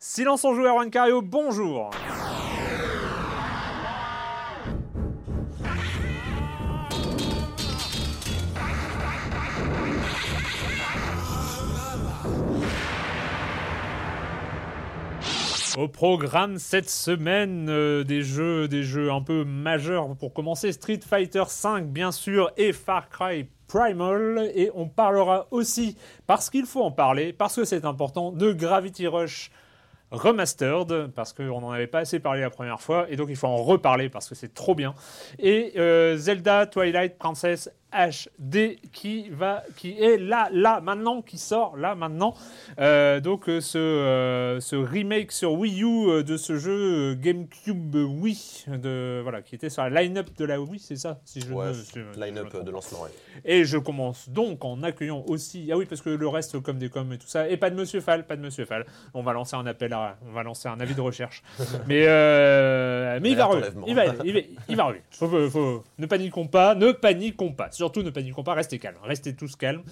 Silence en joue, Erwan Cario, bonjour Au programme cette semaine, euh, des jeux, des jeux un peu majeurs pour commencer. Street Fighter V, bien sûr, et Far Cry Primal. Et on parlera aussi, parce qu'il faut en parler, parce que c'est important, de Gravity Rush Remastered, parce qu'on n'en avait pas assez parlé la première fois, et donc il faut en reparler parce que c'est trop bien. Et euh, Zelda Twilight Princess HD qui va qui est là là maintenant qui sort là maintenant Euh, donc euh, ce, euh, ce remake sur Wii U de ce jeu GameCube Wii de voilà qui était sur la line-up de la Wii c'est ça si je Ouais, si line-up de lancement. ouais. et je commence donc en accueillant aussi. Ah oui, parce que le reste, comme des coms et tout ça. Et pas de Monsieur Fall, pas de Monsieur Fall. On va lancer un appel à. On va lancer un avis de recherche. mais euh, mais il va. Il va, il va, il va revenir. Faut, faut- faut- ne paniquons pas, ne paniquons pas. Surtout ne paniquons pas, restez calmes. Restez tous calmes.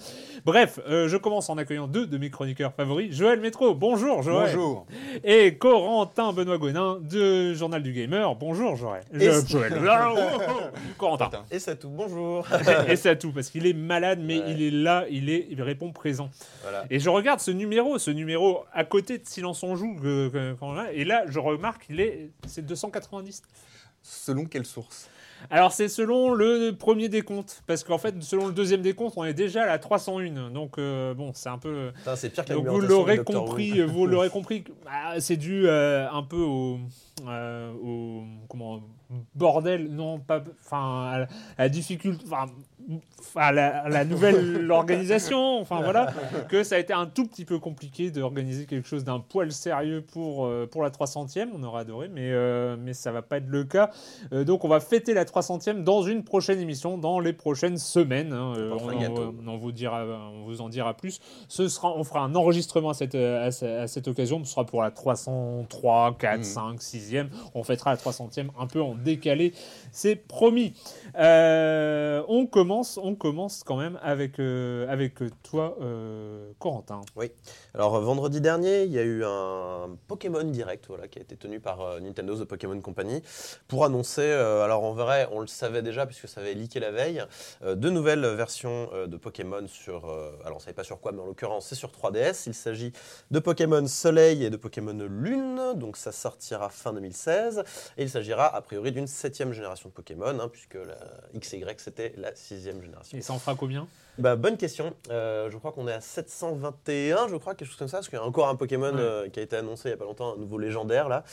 Bref, euh, je commence en accueillant deux de mes chroniqueurs favoris. Joël Métro, bonjour Joël. Bonjour. Et Corentin Benoît Gonin de Journal du Gamer, bonjour Joël. Et- Je- Joël. Ah, oh, oh, oh. Corentin. Et c'est tout, bonjour. et c'est à tout parce qu'il est malade mais Ouais. il est là il est il répond présent voilà. et je regarde ce numéro ce numéro à côté de Silence on joue que- que- qu'on a, et là je remarque qu'il est c'est 290 Selon quelle source? Alors c'est selon le premier décompte parce qu'en fait selon le deuxième décompte on est déjà à la 301 donc euh, bon c'est un peu c'est pire que donc vous l'aurez compris, vous l'aurez compris, bah, c'est dû euh, un peu au, euh, au comment bordel, non pas, enfin à, la- à la difficulté, enfin à la, à la nouvelle organisation, enfin voilà, que ça a été un tout petit peu compliqué d'organiser quelque chose d'un poil sérieux pour euh, pour la 300e, on aurait adoré, mais euh, mais ça va pas être le cas. Euh, donc on va fêter la 300e dans une prochaine émission, dans les prochaines semaines. hein. Euh, On vous dira, on vous en dira plus. Ce sera, on fera un enregistrement à cette, à, ce- à cette occasion. Ce sera pour la 303, 4, Mm. 5, 6e. On fêtera la 300e un peu en décalé. C'est promis. On commence, on commence quand même avec, euh, avec toi, euh, Corentin. Alors euh, vendredi dernier, il y a eu un Pokémon Direct voilà, qui a été tenu par euh, Nintendo The Pokémon Company pour annoncer, euh, alors en vrai on le savait déjà puisque ça avait leaké la veille, euh, deux nouvelles versions euh, de Pokémon sur, euh, alors on ne savait pas sur quoi mais en l'occurrence c'est sur 3DS, il s'agit de Pokémon Soleil et de Pokémon Lune, donc ça sortira fin 2016 et il s'agira a priori d'une septième génération de Pokémon hein, puisque la XY c'était la sixième génération. Et ça en fera combien? Bah, bonne question. Euh, je crois qu'on est à 721, je crois, quelque chose comme ça, parce qu'il y a encore un Pokémon Ouais. euh, qui a été annoncé il n'y a pas longtemps, un nouveau légendaire là.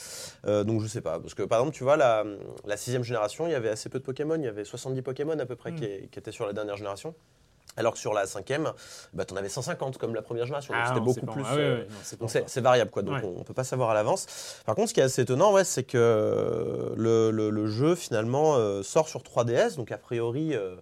Euh, donc je sais pas, parce que par exemple, tu vois, la, la sixième génération, il y avait assez peu de Pokémon, il y avait 70 Pokémon à peu près Mm. qui, qui étaient sur la dernière génération. Alors que sur la cinquième, bah, tu en avais 150 comme la première génération, donc c'était beaucoup plus. ah non, donc c'est variable quoi, donc Ouais. on, on peut pas savoir à l'avance. Par contre, ce qui est assez étonnant, ouais, c'est que le, le- le jeu finalement euh, sort sur 3DS, donc a priori, euh,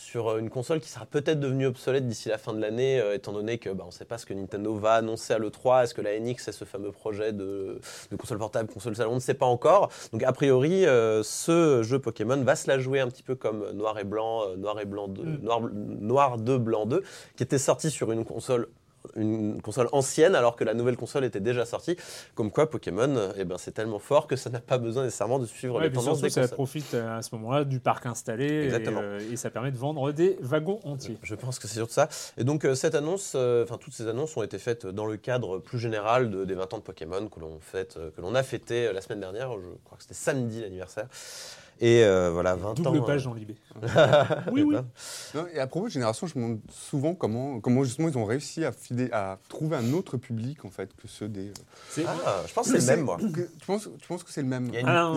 sur euh, une console qui sera peut-être devenue obsolète d'ici la fin de l'année, euh, étant donné que bah, on ne sait pas ce que Nintendo va annoncer à l'E3. Est-ce que la NX est ce fameux projet de, de console portable, console salon? On ne sait pas encore. Donc a priori, euh, ce jeu Pokémon va se la jouer un petit peu comme Noir et Blanc, euh, Noir et Blanc 2, Mm. Noir, Noir 2, Blanc 2, qui était sorti sur une console une console ancienne alors que la nouvelle console était déjà sortie. Comme quoi Pokémon, eh ben, c'est tellement fort que ça n'a pas besoin nécessairement de suivre Ouais, les tendances surtout, des ça profite euh, à ce moment-là du parc installé et, euh, et ça permet de vendre des wagons entiers. Je pense que c'est surtout ça. Et donc euh, cette annonce, euh, enfin toutes ces annonces ont été faites dans le cadre plus général de- des 20 ans de Pokémon que l'on fête, que l'on a fêté la semaine dernière. Je crois que c'était samedi l'anniversaire. Et euh, voilà, 20 ans. Double page euh, dans l'IB. Oui, oui. Non, et à propos de génération, je me demande souvent comment, comment justement ils ont réussi à, trouver un autre public en fait que ceux des. Ah, je pense que c'est le même, moi. Que- tu, penses, tu penses que c'est le même? Une- Ah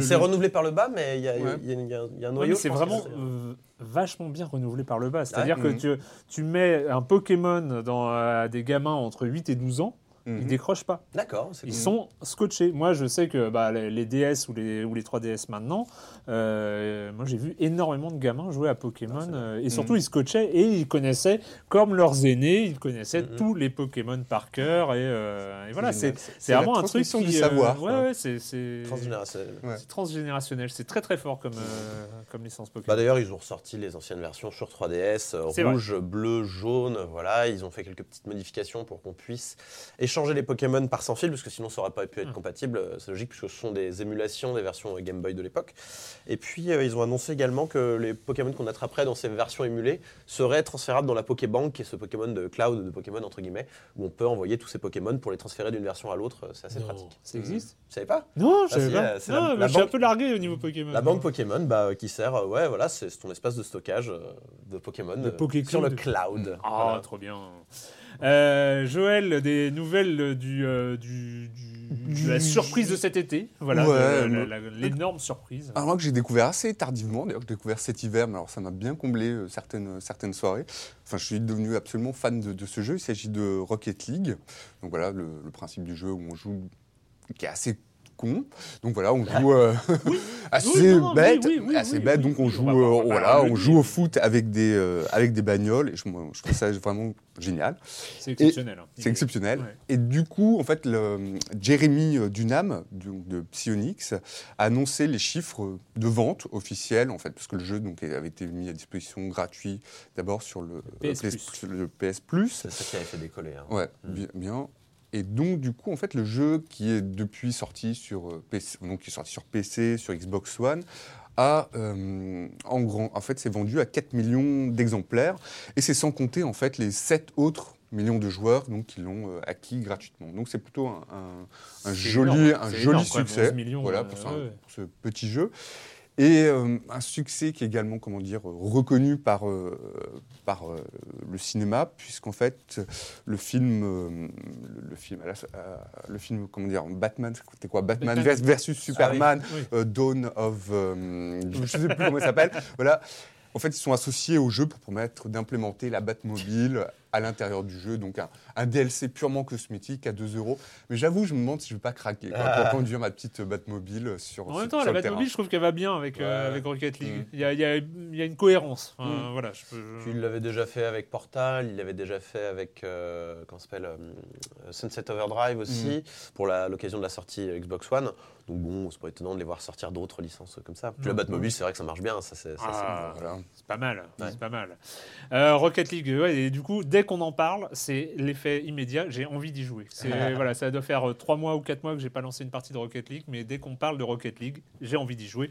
C'est renouvelé par le bas, mais il y a, il y a- Ouais. y a- il y a- il y a un noyau. c'est vraiment vachement bien renouvelé par le bas. C'est-à-dire Ouais. que tu, tu mets un Pokémon dans euh, des gamins entre 8 et 12 ans, Mhm. ils décrochent pas. D'accord, c'est Ils cool. sont scotchés. Moi, je sais que bah, les, les DS ou les, ou les 3DS maintenant, euh, moi j'ai vu énormément de gamins jouer à Pokémon Ah, euh, et surtout ils scotchaient et ils connaissaient, comme leurs aînés, ils connaissaient Mhm. tous les Pokémon par cœur et, euh, et voilà, c'est vraiment un truc qui du euh, savoir, ouais, ouais, c'est transgénérationnel. Ouais. c'est transgénérationnel. C'est très très fort comme euh, comme licence Bah Pokémon. D'ailleurs, ils ont ressorti les anciennes versions sur 3DS, euh, C'est rouge, bleu, jaune. Voilà, ils ont fait quelques petites modifications pour qu'on puisse échanger les Pokémon par sans fil, parce que sinon ça aurait pas pu être Hmm. compatible. Euh, C'est logique, puisque ce sont des émulations des versions Game Boy de l'époque. Et puis, euh, ils ont annoncé également que les Pokémon qu'on attraperait dans ces versions émulées seraient transférables dans la Pokébank, qui est ce Pokémon de cloud de Pokémon entre guillemets, où on peut envoyer tous ces Pokémon pour les transférer d'une version à l'autre. C'est assez Non, pratique. Ça existe? Vous savez pas? Non, je Ah, savais pas. euh, Non, la- mais la je suis un peu largué au niveau Pokémon. La banque Pokémon, bah, qui sert, euh, ouais, voilà, c'est ton espace de stockage euh, de Pokémon Le euh, sur le Cloud. cloud. Ah, Voilà. trop bien. Euh, Joël, des nouvelles du, euh, du, du- de la surprise de cet été. Voilà, Ouais, l'énorme surprise. Alors moi que j'ai découvert assez tardivement, d'ailleurs que j'ai découvert cet hiver, mais alors ça m'a bien comblé euh, certaines, certaines soirées. Enfin, je suis devenu absolument fan de, de ce jeu. Il s'agit de Rocket League. Donc voilà, le, le principe du jeu où on joue, qui est assez con. Donc voilà, on joue euh, assez Oui, non, non, bête, oui, assez bête. Donc on joue, euh, voilà, on joue au foot avec des, euh, avec des bagnoles. Et je, moi, je trouve ça vraiment génial. C'est exceptionnel. hein. C'est exceptionnel. Ouais. Et du coup, en fait, le, Jeremy euh, Dunham donc de Psyonix a annoncé les chiffres de vente officiels, en fait, parce que le jeu donc, avait été mis à disposition gratuit d'abord sur le PS+. PS, le PS Plus. C'est ça qui avait fait décoller. hein. Ouais, Mm. bien, bien. Et donc, du coup, en fait, le jeu qui est depuis sorti sur euh, PC, donc qui est sorti sur PC, sur Xbox One, a, euh, en grand, en fait, c'est vendu à 4 millions d'exemplaires. Et c'est sans compter, en fait, les 7 autres millions de joueurs donc, qui l'ont euh, acquis gratuitement. Donc, c'est plutôt un, un- un C'est joli, énorme, un joli énorme, succès 11 millions, voilà, euh, pour, ça- ouais. pour ce petit jeu. Et euh, un succès qui est également, comment dire, reconnu par, euh, par euh, le cinéma, puisqu'en fait, le film, le, film, le film, comment dire, Batman, c'était quoi Batman, Batman. vers- versus Superman, Oui. euh, Dawn of, je ne sais plus comment il s'appelle. Voilà. En fait, ils sont associés au jeu pour permettre d'implémenter la Batmobile à l'intérieur du jeu. Donc, un, un DLC purement cosmétique à 2 euros. Mais j'avoue, je me demande si je ne vais pas craquer quoi, Ah. pour conduire ma petite Batmobile sur, En même temps, sur la le Batmobile, terrain. je trouve qu'elle va bien avec, euh, avec Rocket League. Mm. Il, y a, il y a- il y a une cohérence. Enfin, Mm. Voilà, je peux- Puis il l'avait déjà fait avec Portal, il l'avait déjà fait avec euh, comment s'appelle euh, Sunset Overdrive aussi pour la- l'occasion de la sortie Xbox One. Donc bon, c'est pas étonnant de les voir sortir d'autres licences comme ça. Puis la. Batmobile, c'est vrai que ça marche bien, ça c'est Ah. Voilà. Pas mal, Ouais. c'est pas mal. Euh, Rocket League, ouais, et du coup, dès qu'on en parle, c'est l'effet immédiat. J'ai envie d'y jouer. C'est- voilà, ça doit faire euh, trois mois ou quatre mois que j'ai pas lancé une partie de Rocket League, mais dès qu'on parle de Rocket League, j'ai envie d'y jouer.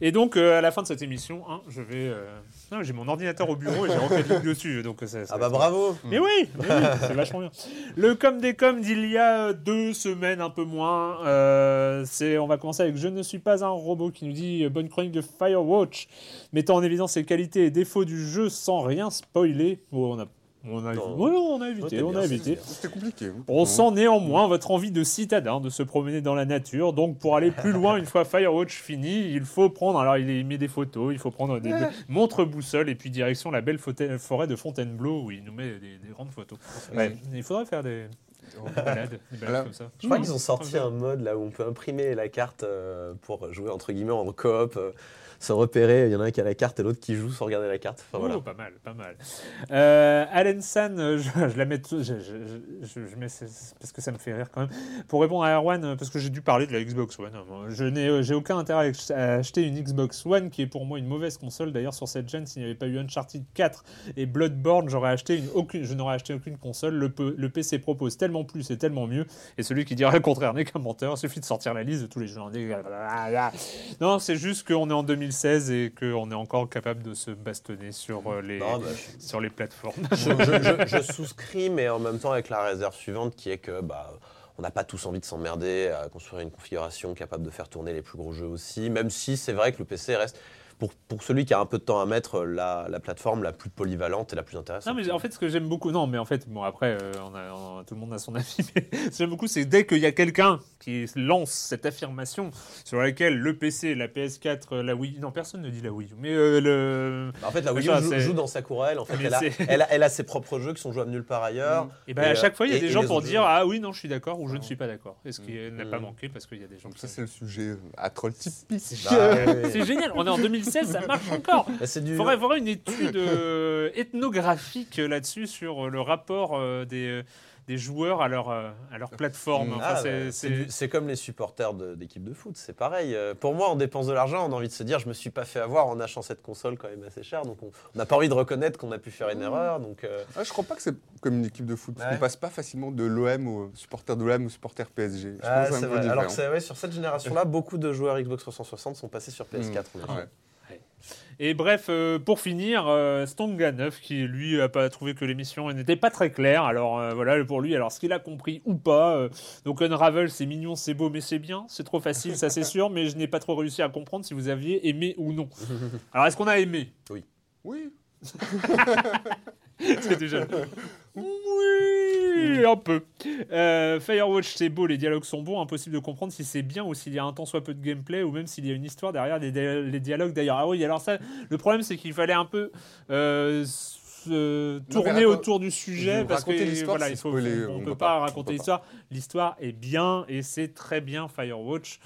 Et donc, euh, à la fin de cette émission, hein, je vais, euh, non, j'ai mon ordinateur au bureau et j'ai Rocket League dessus, donc ça- ça- Ah bah bravo mais oui, c'est vachement bien. Le com des coms d'il y a deux semaines, un peu moins. euh, c'est, on va commencer avec Je ne suis pas un robot qui nous dit bonne chronique de Firewatch, mettant en évidence les qualités et défauts du jeu sans rien spoiler. Oh, on a, on a, Non. ouais, on a Ouais, évité, on bien, a évité. C'était compliqué. On sent néanmoins votre envie de citadin de se promener dans la nature. Donc, pour aller plus loin, une fois Firewatch fini, il faut prendre. Alors, il met des photos, il faut prendre des montres boussole et puis direction la belle forêt de Fontainebleau où il nous met des, des grandes photos. Ouais, il faudrait faire des, comme ça. Je crois qu'ils ont sorti un mode là où on peut imprimer la carte euh, pour jouer entre guillemets en coop. euh. Sans repérer. Il y en a un qui a la carte et l'autre qui joue sans regarder la carte. Oh, pas mal, pas mal. Euh, Allen San, euh, je, la mets, tout- je, mets parce que ça me fait rire quand même. Pour répondre à Erwan, euh, parce que j'ai dû parler de la Xbox One. hein. Je n'ai, euh, aucun intérêt à ach- à acheter une Xbox One, qui est pour moi une mauvaise console. D'ailleurs, sur cette gen, s'il n'y avait pas eu Uncharted 4 et Bloodborne, j'aurais acheté une, aucune, je n'aurais acheté aucune console. Le, PC propose tellement plus et tellement mieux. Et celui qui dirait le contraire n'est qu'un menteur. Il suffit de sortir la liste de tous les jeux. Non, c'est juste qu'on est en 2016 et qu'on est encore capable de se bastonner sur euh, les, Non, bah, sur les plateformes. je- je souscris, mais en même temps avec la réserve suivante qui est que bah, on n'a pas tous envie de s'emmerder à construire une configuration capable de faire tourner les plus gros jeux aussi, même si c'est vrai que le PC reste, pour, pour celui qui a un peu de temps à mettre, la, la plateforme la plus polyvalente et la plus intéressante. Non, mais en fait, ce que j'aime beaucoup, non, mais en fait, bon, après, euh, on a, on a- tout le monde a son avis, mais ce que j'aime beaucoup, c'est dès qu'il y a quelqu'un qui lance cette affirmation sur laquelle le PC, la PS4, euh, la Wii, non, personne ne dit la Wii, U, mais euh, le. Bah, en fait, la Wii Ça, U joue, dans sa courelle. En fait, Mais elle a, c'est- elle, a, elle a ses propres jeux qui sont jouables nulle part ailleurs. Et ben Et, à euh, chaque fois, il y a et- des et gens pour dire jeux. Ah oui, non, je suis d'accord ou je ne suis pas d'accord. Et ce qui n'a pas Mm. manqué parce qu'il y a des gens Donc qui. ça, c'est le sujet euh, à troll typique. Bah. C'est génial, on est en 2016, ça marche encore. Bah, du. Faudrait avoir une étude euh, ethnographique là-dessus sur euh, le rapport euh, des, euh, des joueurs à leur, euh, à leur plateforme. Enfin, Ah, c'est- bah, comme les supporters d'équipes de, foot, c'est pareil. Euh, Pour moi, on dépense de l'argent, on a envie de se dire, je me suis pas fait avoir en achetant cette console quand même assez chère, donc on on n'a pas envie de reconnaître qu'on a pu faire une erreur. Donc, euh, Ah, je crois pas que c'est comme une équipe de foot. parce Ouais. qu'on passe pas facilement de l'OM au supporter de l'OM au supporter PSG. Je ah, pense que c'est c'est un peu vrai. Alors que ouais, sur cette génération-là, beaucoup de joueurs Xbox 360 sont passés sur PS4. on a dit. Ouais. Et bref, euh, pour finir, euh, Stonga 9, qui lui a pas trouvé que l'émission n'était pas très claire. Alors euh, voilà, pour lui, alors ce qu'il a compris ou pas. donc Unravel, c'est mignon, c'est beau, mais c'est bien. C'est trop facile, ça c'est sûr, mais je n'ai pas trop réussi à comprendre si vous aviez aimé ou non. Alors est-ce qu'on a aimé? Oui. Oui, un peu. Euh, Firewatch, c'est beau, les dialogues sont bons. Impossible de comprendre si c'est bien ou s'il y a un tant soit peu de gameplay ou même s'il y a une histoire derrière les dialogues d'ailleurs. Ah oui, alors ça, le problème c'est qu'il fallait un peu euh, se tourner autour du sujet je- parce que raconter l'histoire, voilà, c'est il faut, spoiler, on, on peut peut pas pas, on raconter l'histoire. L'histoire est bien et c'est très bien Firewatch.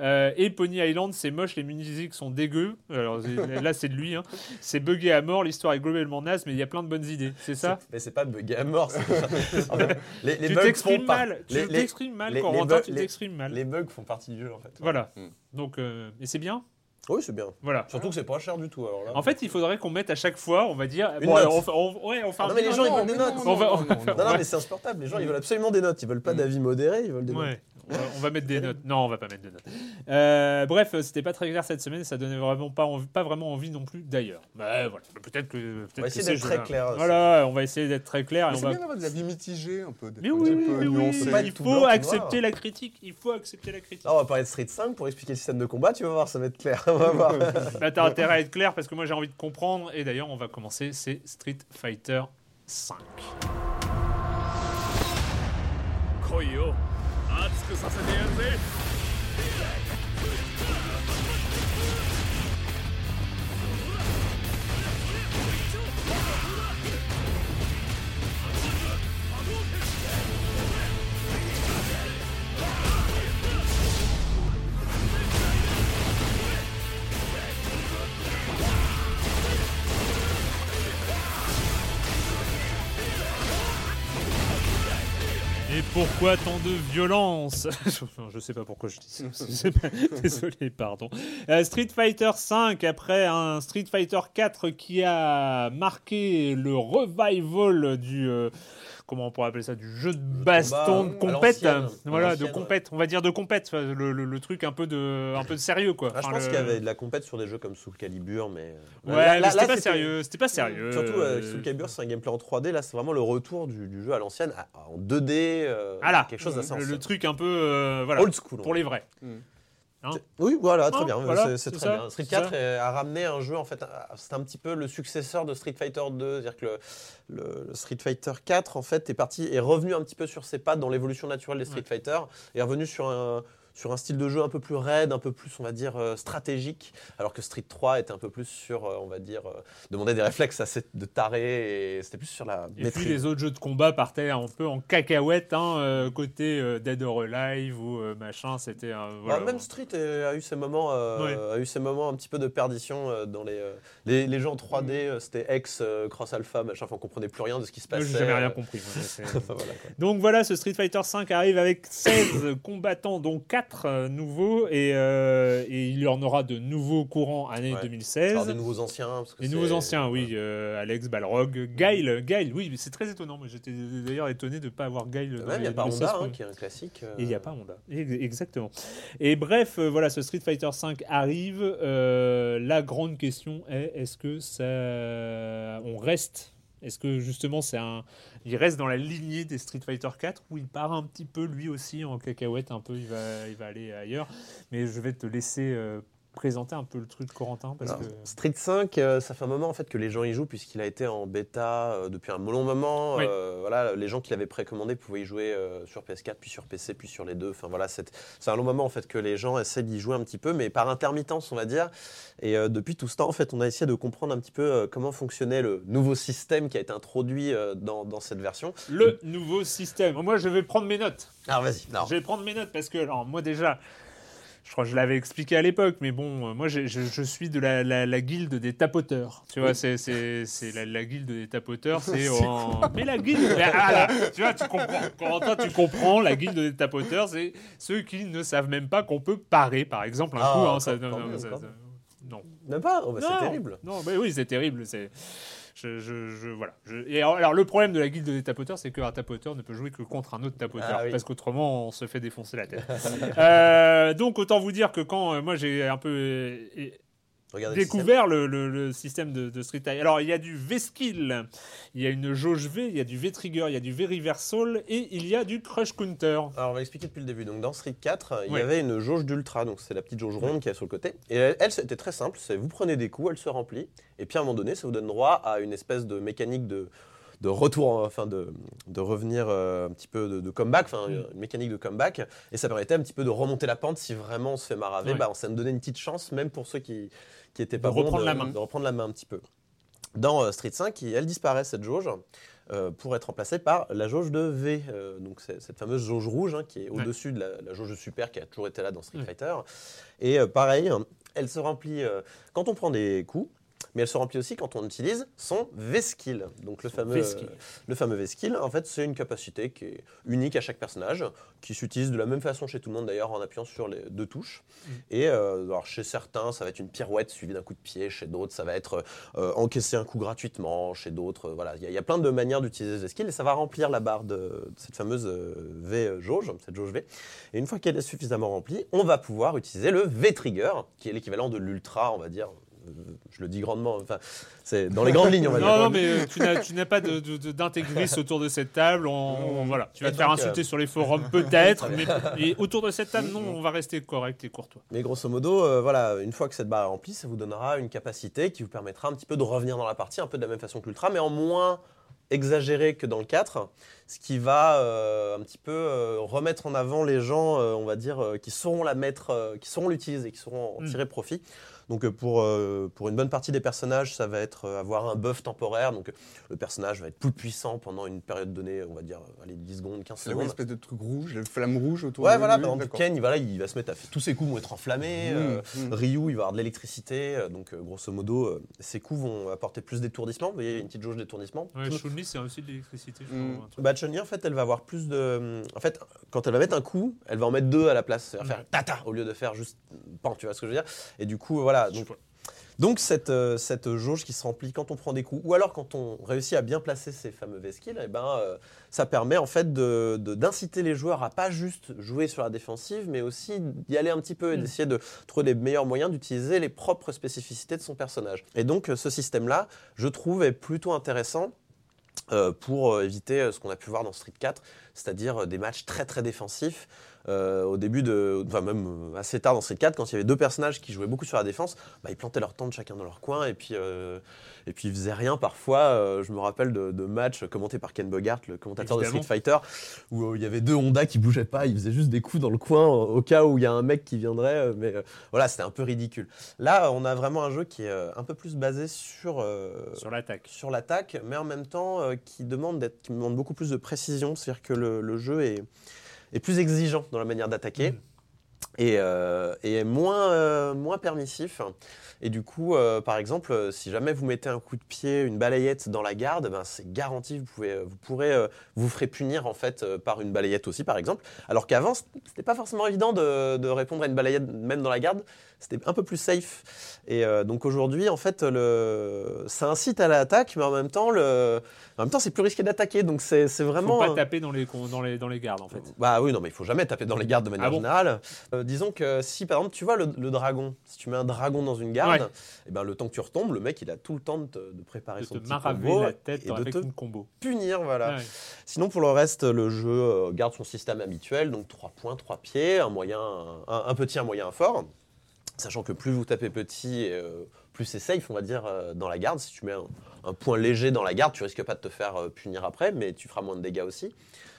Euh, et Pony Island, c'est moche, les musiques sont dégueu. Alors là, c'est de lui. hein. C'est buggé à mort, l'histoire est globalement naze, mais il y a plein de bonnes idées. C'est ça? Mais c'est pas bugué à mort. c'est- En fait, les, les tu bugs t'exprimes mal. Tu t'exprimes mal, quand on entend, tu t'exprimes mal. Les bugs font partie du jeu en fait. Voilà. Mm. Donc, euh, et c'est bien? Oui, c'est bien. Voilà. Surtout que c'est pas cher du tout. Alors là. En fait, il faudrait qu'on mette à chaque fois, on va dire. Une bon, note. alors, on, ouais, on fait Ah un non, mais les gens, ils veulent des notes. Non, non, mais c'est insupportable. Les gens, ils veulent absolument des notes. Ils veulent pas d'avis modéré, ils veulent des notes. Ouais. On va, on va mettre des notes. Non, on va pas mettre de notes. Euh, bref, euh, c'était pas très clair cette semaine. Ça donnait vraiment pas, envie- pas vraiment envie non plus d'ailleurs. Bah, voilà. Peut-être que. Peut-être On va que essayer ces d'être très jeux-là- clair. Voilà, on va essayer d'être très clair. Et Mais on c'est va... bien d'avoir de la vie mitigée un peu. d'être Mais un oui, petit oui, peu oui, nuancé. oui, pas il être tout faut blanc, tout accepter noir. la critique. Il faut accepter la critique. Là, on va parler de Street 5 pour expliquer le système de combat. Tu vas voir, ça va être clair. On va voir. Bah, t'as intérêt à être clair parce que moi j'ai envie de comprendre. Et d'ailleurs, on va commencer. C'est Street Fighter 5. 来いよ 熱くさせてやるぜ。Pourquoi tant de violence Je sais pas pourquoi je dis ça. Pas- Désolé, pardon. Euh, Street Fighter 5, après un Street Fighter 4 qui a marqué le revival du. euh, comment on pourrait appeler ça Du jeu de baston, de combat, à compète. Voilà, de compète. On va dire de compète. enfin, Le, le- le truc un peu de, un peu de sérieux, quoi. Ah, je Enfin, pense le- qu'il y avait de la compète sur des jeux comme Soul Calibur, mais. euh, Ouais, là- mais là- c'était là, pas sérieux. C'était pas sérieux. Surtout euh, Euh, Soul Calibur, c'est un gameplay en 3D. Là, c'est vraiment le retour du, du jeu à l'ancienne, en 2D. euh, Voilà. Quelque chose d'assez le, truc un peu. euh, voilà. Old school. Pour les vrais. Oui, voilà, très Hein, bien. voilà, c'est- c'est c'est très ça, bien. Street c'est 4 ça. euh, a ramené un jeu, en fait, c'est un petit peu le successeur de Street Fighter 2. C'est-à-dire que le, le- le Street Fighter 4, en fait, est parti, est revenu un petit peu sur ses pattes dans l'évolution naturelle des Street Ouais. Fighter, et est revenu sur un sur un style de jeu un peu plus raide, un peu plus, on va dire, euh, stratégique, alors que Street 3 était un peu plus sur, euh, on va dire, euh, demander des réflexes assez de taré, et c'était plus sur la Et puis les autres jeux de combat partaient un peu en cacahuète, hein, euh, côté Dead or Alive ou machin, c'était un. voilà. Bah, même Street a eu ses moments, Ouais. a eu ses moments un petit peu de perdition dans les, les les jeux en 3D. euh, c'était ex euh, cross alpha, machin. Enfin, on comprenait plus rien de ce qui se Moi, passait. j'ai jamais rien compris. moi, enfin, voilà. Donc voilà, ce Street Fighter V arrive avec 16 combattants, dont 4 nouveaux, et, euh, et il y en aura de nouveaux courants année Ouais. 2016. Alors, des nouveaux anciens. parce que nouveaux anciens, oui, euh, Alex, Balrog, Guile, Guile, oui, c'est très étonnant. mais J'étais d'ailleurs étonné de ne pas avoir dans Même, il n'y a pas Honda, 16 hein, qui est un classique. euh, il n'y a pas Honda. Ex- Exactement. Et bref, euh, voilà, ce Street Fighter V arrive. Euh, la grande question est est-ce que ça. On reste Est-ce que justement, c'est un. Il reste dans la lignée des Street Fighter 4 où il part un petit peu lui aussi en cacahuète, un peu, il va, il va aller ailleurs? Mais je vais te laisser euh, présenter un peu le truc Corentin parce Alors, que. Street 5, euh, ça fait un moment en fait que les gens y jouent puisqu'il a été en bêta euh, depuis un long moment. Oui. Euh, voilà, les gens qui l'avaient précommandé pouvaient y jouer sur PS4, puis sur PC, puis sur les deux. Enfin voilà, c'est un long moment en fait que les gens essaient d'y jouer un petit peu, mais par intermittence, on va dire. Et depuis tout ce temps, en fait, on a essayé de comprendre un petit peu comment fonctionnait le nouveau système qui a été introduit dans, dans cette version. Le nouveau système. Moi, je vais prendre mes notes. Alors vas-y. Je vais prendre mes notes parce que, alors, moi déjà, je crois que je l'avais expliqué à l'époque, mais bon, euh, moi je, je suis de la, la, la guilde des tapoteurs. Tu vois, c'est, c'est, c'est la, la guilde des tapoteurs, c'est en... Mais la guilde. mais, ah, là, tu vois, tu comprends. Corentin, tu comprends, la guilde des tapoteurs, c'est ceux qui ne savent même pas qu'on peut parer, par exemple, un Ah, coup. hein, ça- non, mieux, ça- non. même pas. Oh, bah, Non, c'est terrible. Non, mais oui, c'est terrible. C'est. Je, je, je- voilà. Je- et alors, alors, le problème de la guilde des tapoteurs, c'est qu'un tapoteur ne peut jouer que contre un autre tapoteur, Ah oui. parce qu'autrement, on se fait défoncer la tête. Euh, donc, autant vous dire que quand euh, moi j'ai un peu euh, Regardez découvert le, le- le système de, de Street Fighter, alors il y a du V-Skill, il y a une jauge V, il y a du V-Trigger, il y a du V-Reversal et il y a du Crush Counter. Alors, on va expliquer depuis le début. Donc, dans Street 4, il y avait une jauge d'ultra, donc c'est la petite jauge ronde qui est sur le côté. Et elle, elle, c'était très simple. C'est vous prenez des coups, elle se remplit. Et puis, à un moment donné, ça vous donne droit à une espèce de mécanique de, de retour, enfin, de, de revenir euh, un petit peu de, de comeback, enfin, Mm. une mécanique de comeback. Et ça permettait un petit peu de remonter la pente si vraiment on se fait maraver. Ouais. Bah, ça nous donnait une petite chance, même pour ceux qui qui étaient pas De bons, reprendre la main. de reprendre la main un petit peu. Dans euh, Street 5, il- elle disparaît cette jauge euh, pour être remplacée par la jauge de V. donc c'est cette fameuse jauge rouge hein, qui est Ouais. au-dessus de la, la jauge super qui a toujours été là dans Street Ouais. Fighter. Et pareil, elle se remplit quand on prend des coups. Mais elle se remplit aussi quand on utilise son V-Skill. Donc le fameux, V-Skill. le fameux V-Skill, en fait, c'est une capacité qui est unique à chaque personnage, qui s'utilise de la même façon chez tout le monde d'ailleurs en appuyant sur les deux touches. Mm. Et euh, alors, chez certains, ça va être une pirouette suivie d'un coup de pied, chez d'autres, ça va être euh, encaisser un coup gratuitement, chez d'autres, euh, voilà, il y, a- il y a plein de manières d'utiliser ce skill et ça va remplir la barre de, de cette fameuse V jauge, cette jauge V. Et une fois qu'elle est suffisamment remplie, on va pouvoir utiliser le V-trigger, qui est l'équivalent de l'ultra, on va dire. Euh, Je le dis grandement, enfin, c'est dans les grandes lignes, on va dire. Non, non, mais euh, tu n'as, pas de, de- de- d'intégristes autour de cette table. On, on- voilà. Tu vas Et te faire insulter euh, sur les forums, peut-être, mais et autour de cette table, non, on va rester correct et courtois. Mais grosso modo, euh, voilà, une fois que cette barre est remplie, ça vous donnera une capacité qui vous permettra un petit peu de revenir dans la partie, un peu de la même façon que l'Ultra, mais en moins exagéré que dans le 4, ce qui va euh, un petit peu euh, remettre en avant les gens, euh, on va dire, euh, qui sauront la mettre, euh, qui sauront l'utiliser, qui sauront en Mm. tirer profit. Donc pour, euh, pour une bonne partie des personnages, ça va être euh, avoir un buff temporaire, donc le personnage va être plus puissant pendant une période donnée, on va dire, allez, 10 secondes, 15 C'est une secondes. espèce de truc rouge, la flamme rouge autour Ouais, de voilà, lui, par exemple. Ken, il, voilà, il va se mettre à faire tous ses coups vont être enflammés. Mmh, euh, mmh. Ryu, il va avoir de l'électricité. euh, donc, euh, grosso modo, euh, ses coups vont apporter plus d'étourdissement. Vous voyez, il y a une petite jauge d'étourdissement. Ouais, Chun-Li, c'est aussi de l'électricité, Mm. truc. Bah, En fait, elle va avoir plus de. En fait, quand elle va mettre un coup, elle va en mettre deux à la place. Elle va faire tata au lieu de faire juste pan, tu vois ce que je veux dire? Et du coup, voilà. Donc, cette, euh, cette jauge qui se remplit quand on prend des coups, ou alors quand on réussit à bien placer ces fameux V-skills, eh ben, euh, ça permet en fait de- de- d'inciter les joueurs à pas juste jouer sur la défensive, mais aussi d'y aller un petit peu et Mm. d'essayer de trouver les meilleurs moyens d'utiliser les propres spécificités de son personnage. Et donc euh, ce système-là, je trouve, est plutôt intéressant. Euh, pour euh, éviter euh, ce qu'on a pu voir dans Street 4, c'est-à-dire des matchs très très défensifs euh, au début de, enfin même euh, assez tard dans Street 4, quand il y avait deux personnages qui jouaient beaucoup sur la défense, bah, ils plantaient leur tente chacun dans leur coin et puis euh, et puis ils faisaient rien parfois. Je me rappelle de, de matchs commentés par Ken Bogart, le commentateur Évidemment. de Street Fighter, où il y avait deux Honda qui bougeaient pas, ils faisaient juste des coups dans le coin au cas où il y a un mec qui viendrait. Mais voilà, c'était un peu ridicule. Là, on a vraiment un jeu qui est un peu plus basé sur Sur l'attaque. sur l'attaque, mais en même temps qui demande qui demande beaucoup plus de précision. C'est-à-dire que le, le jeu est, est plus exigeant dans la manière d'attaquer Mm. Et, euh, et est moins, euh, moins permissif. Et du coup, euh, par exemple, euh, si jamais vous mettez un coup de pied, une balayette dans la garde, ben, c'est garanti, vous, pouvez, vous pourrez, euh, vous ferez punir en fait euh, par une balayette aussi, par exemple. Alors qu'avant, c'était pas forcément évident de, de répondre à une balayette même dans la garde. C'était un peu plus safe. Et euh, donc aujourd'hui, en fait, le... ça incite à l'attaque, mais en même temps, le... en même temps, c'est plus risqué d'attaquer. Donc c'est vraiment. Faut pas taper dans les, dans les, dans les gardes, en fait. Bah oui, non, mais il faut jamais taper dans les gardes de manière Ah bon? générale. Euh, disons que si, par exemple, tu vois le, le dragon, si tu mets un dragon dans une garde, Ouais. et ben, le temps que tu retombes, le mec, il a tout le temps de, te- de préparer De son te petit combo la tête et de te une combo. punir, voilà. Ouais. Sinon, pour le reste, le jeu euh, garde son système habituel, donc 3 points, 3 pieds, un moyen, un, un petit, un moyen, un fort. Sachant que plus vous tapez petit, euh, plus c'est safe, on va dire, euh, dans la garde. Si tu mets un, un point léger dans la garde, tu risques pas de te faire punir après, mais tu feras moins de dégâts aussi.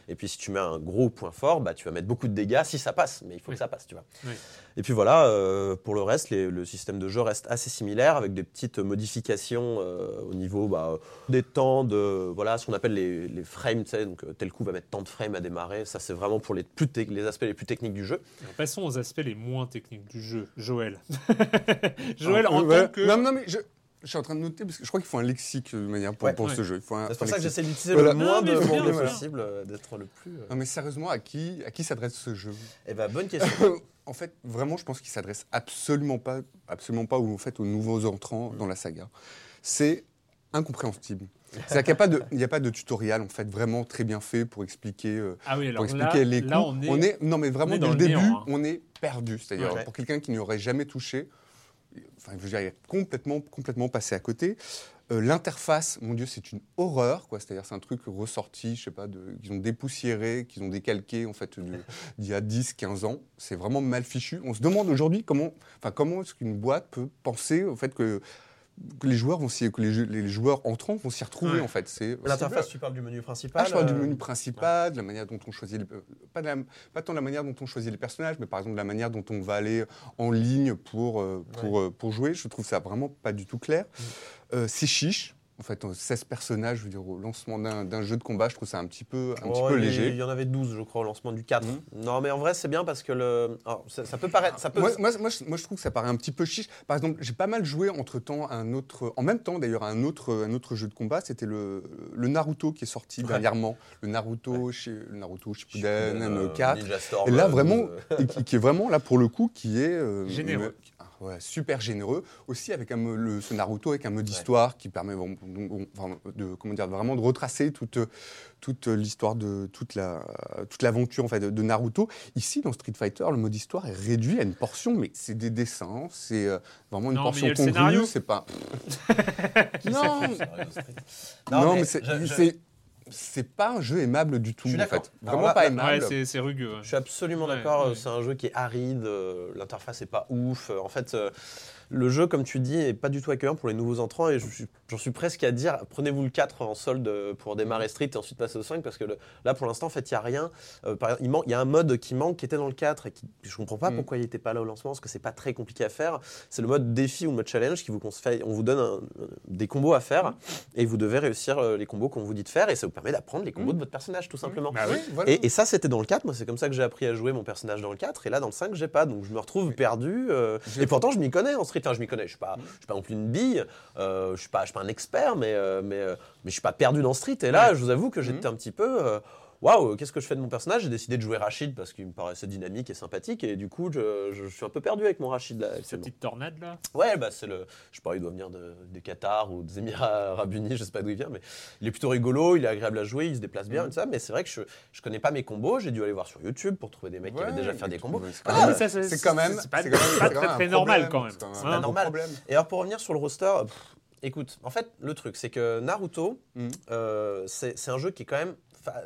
Et puis si tu mets un gros point fort, bah, tu vas mettre beaucoup de dégâts si ça passe, mais il faut Oui. que ça passe, tu vois. Oui. Et puis voilà, euh, pour le reste, les- le système de jeu reste assez similaire avec des petites modifications euh, au niveau bah, des temps, de voilà, ce qu'on appelle les, les frames, donc euh, tel coup va mettre tant de frames à démarrer. Ça, c'est vraiment pour les, plus les aspects les plus techniques du jeu. Passons aux aspects les moins techniques du jeu. Joël. Joël, Ah, en ouais. tant que. Non, non, mais je, je suis en train de noter parce que je crois qu'il faut un lexique de manière pour, Ouais. pour Ouais. ce jeu. C'est pour un ça que j'essaie d'utiliser Voilà. le moins Non, de mots possible, euh, d'être le plus. euh. Non, mais sérieusement, à qui, à qui s'adresse ce jeu? Eh ben, bonne question. En fait, vraiment, je pense qu'il s'adresse absolument pas, absolument pas, ou en fait, aux nouveaux entrants dans la saga. C'est incompréhensible. C'est-à-dire qu'il n'y a, pas de- il n'y a pas de tutoriel, en fait, vraiment très bien fait pour expliquer, euh, Ah oui, alors pour là, expliquer les coups. là, on est. non, mais vraiment, dès le le début, néant, hein. on est perdu. C'est-à-dire, Ouais. pour quelqu'un qui n'y aurait jamais touché, enfin, je veux dire, il est complètement, complètement passé à côté. Euh, L'interface, mon Dieu, c'est une horreur, quoi. C'est-à-dire, c'est un truc ressorti, je sais pas, qu'ils ont dépoussiéré, qu'ils ont décalqué, en fait, d'il y a 10, 15 ans. C'est vraiment mal fichu. On se demande aujourd'hui comment, enfin, comment est-ce qu'une boîte peut penser, au fait, que, que les joueurs vont s'y, que les, les joueurs entrants vont s'y retrouver, Ouais. en fait. C'est L'interface, tu parles du menu principal. ah, je parle du euh, menu principal, de la manière dont on choisit, le- euh, pas, de la- pas tant la manière dont on choisit les personnages, mais par exemple de la manière dont on va aller en ligne pour, euh, pour, pour jouer. Je trouve ça vraiment pas du tout clair. Euh, c'est chiche. En fait, euh, 16 personnages, je veux dire, au lancement d'un jeu de combat, je trouve ça un petit peu, un petit Oh, peu léger. Il y en avait 12, je crois, au lancement du 4. Mhm. Non, mais en vrai, c'est bien parce que le. alors, ça, ça peut paraître. Ça peut... Moi, moi, moi, je, moi, je trouve que ça paraît un petit peu chiche. Par exemple, j'ai pas mal joué entre temps un autre, en même temps d'ailleurs, à un autre, un autre jeu de combat. C'était le, le Naruto qui est sorti Ouais. dernièrement. Le Naruto, chez, le Naruto Shippuden Euh, 4. Ninja Storm, Et là, euh, vraiment, euh, et qui, qui est vraiment là pour le coup, qui est euh, Généreux. Ouais, super généreux. Aussi avec un, le, ce Naruto avec un mode Ouais. histoire qui permet enfin, de comment dire vraiment de retracer toute toute l'histoire de toute la toute l'aventure en fait de, de Naruto. Ici dans Street Fighter, le mode histoire est réduit à une portion, mais c'est des dessins, c'est euh, vraiment une Non, portion a le scénario. congrue. C'est pas non, Non, mais mais, c'est je- je- c'est pas un jeu aimable du tout Je suis en d'accord. fait. Vraiment là- pas aimable. Ouais, c'est c'est rugueux. ouais. Je suis absolument Ouais, d'accord. ouais. C'est un jeu qui est aride. euh, L'interface est pas ouf. euh, En fait, euh, le jeu, comme tu dis, est pas du tout accueillant pour les nouveaux entrants. Et suis- j'en suis presque à dire prenez-vous le 4 en solde pour démarrer Street et ensuite passer au 5 parce que le- là, pour l'instant, en fait, il y a rien. Euh, par il, y a un mode qui manque qui était dans le 4 et qui, je comprends pas Mm. pourquoi il était pas là au lancement parce que c'est pas très compliqué à faire. C'est le mode défi ou le mode challenge qui vous conseille. On vous donne un- des combos à faire et vous devez réussir euh, les combos qu'on vous dit de faire et ça vous permet d'apprendre les combos Mm. de votre personnage tout simplement. Bah oui. Oui, voilà. Et, et ça, c'était dans le 4. Moi, c'est comme ça que j'ai appris à jouer mon personnage dans le 4. Et là, dans le 5, j'ai pas. Donc, je me retrouve perdu. euh, et pourtant, je m'y connais en street. Enfin, je m'y connais. Je suis pas, je suis pas non plus une bille. euh, je suis pas, je suis pas un expert, mais, euh, mais, euh, mais je suis pas perdu dans street. Et là, je vous avoue que j'étais un petit peu. Waouh, qu'est-ce que je fais de mon personnage? J'ai décidé de jouer Rachid parce qu'il me paraissait dynamique et sympathique. Et du coup, je, je suis un peu perdu avec mon Rachid là. Cette petite tornade là? Ouais, bah c'est le. Je sais pas, il doit venir de, du Qatar ou des Émirats Arabes Unis, je sais pas d'où il vient, mais il est plutôt rigolo, il est agréable à jouer, il se déplace bien et tout ça. Mais c'est vrai que je, je connais pas mes combos, j'ai dû aller voir sur YouTube pour trouver des mecs qui avaient déjà fait des combos. c'est Ah, quand même- mais ça, c'est- quand même, c'est pas- quand même- c'est pas très, normal, quand même. c'est gros Normal. problème. Et alors pour revenir sur le roster, pff, écoute, en fait, le truc, c'est que Naruto, Mhm. euh, c'est un jeu qui est quand même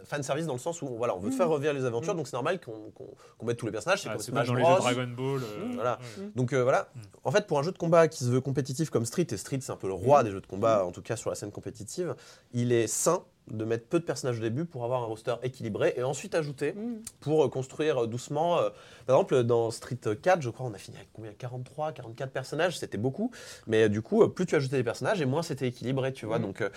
fan service dans le sens où voilà, on veut te faire revivre les aventures, donc c'est normal qu'on mette tous les personnages. C'est Ah, comme c'est comme Smash dans les Bros. jeux Dragon Ball. euh, Voilà. ouais. Donc euh, voilà, en fait, pour un jeu de combat qui se veut compétitif comme Street, et Street c'est un peu le roi des jeux de combat, en tout cas sur la scène compétitive, il est sain de mettre peu de personnages au début pour avoir un roster équilibré et ensuite ajouter pour euh, construire doucement. par exemple, dans Street 4, je crois, on a fini avec combien? 43, 44 personnages, c'était beaucoup. Mais du coup, plus tu ajoutais des personnages et moins c'était équilibré, tu vois. Donc euh,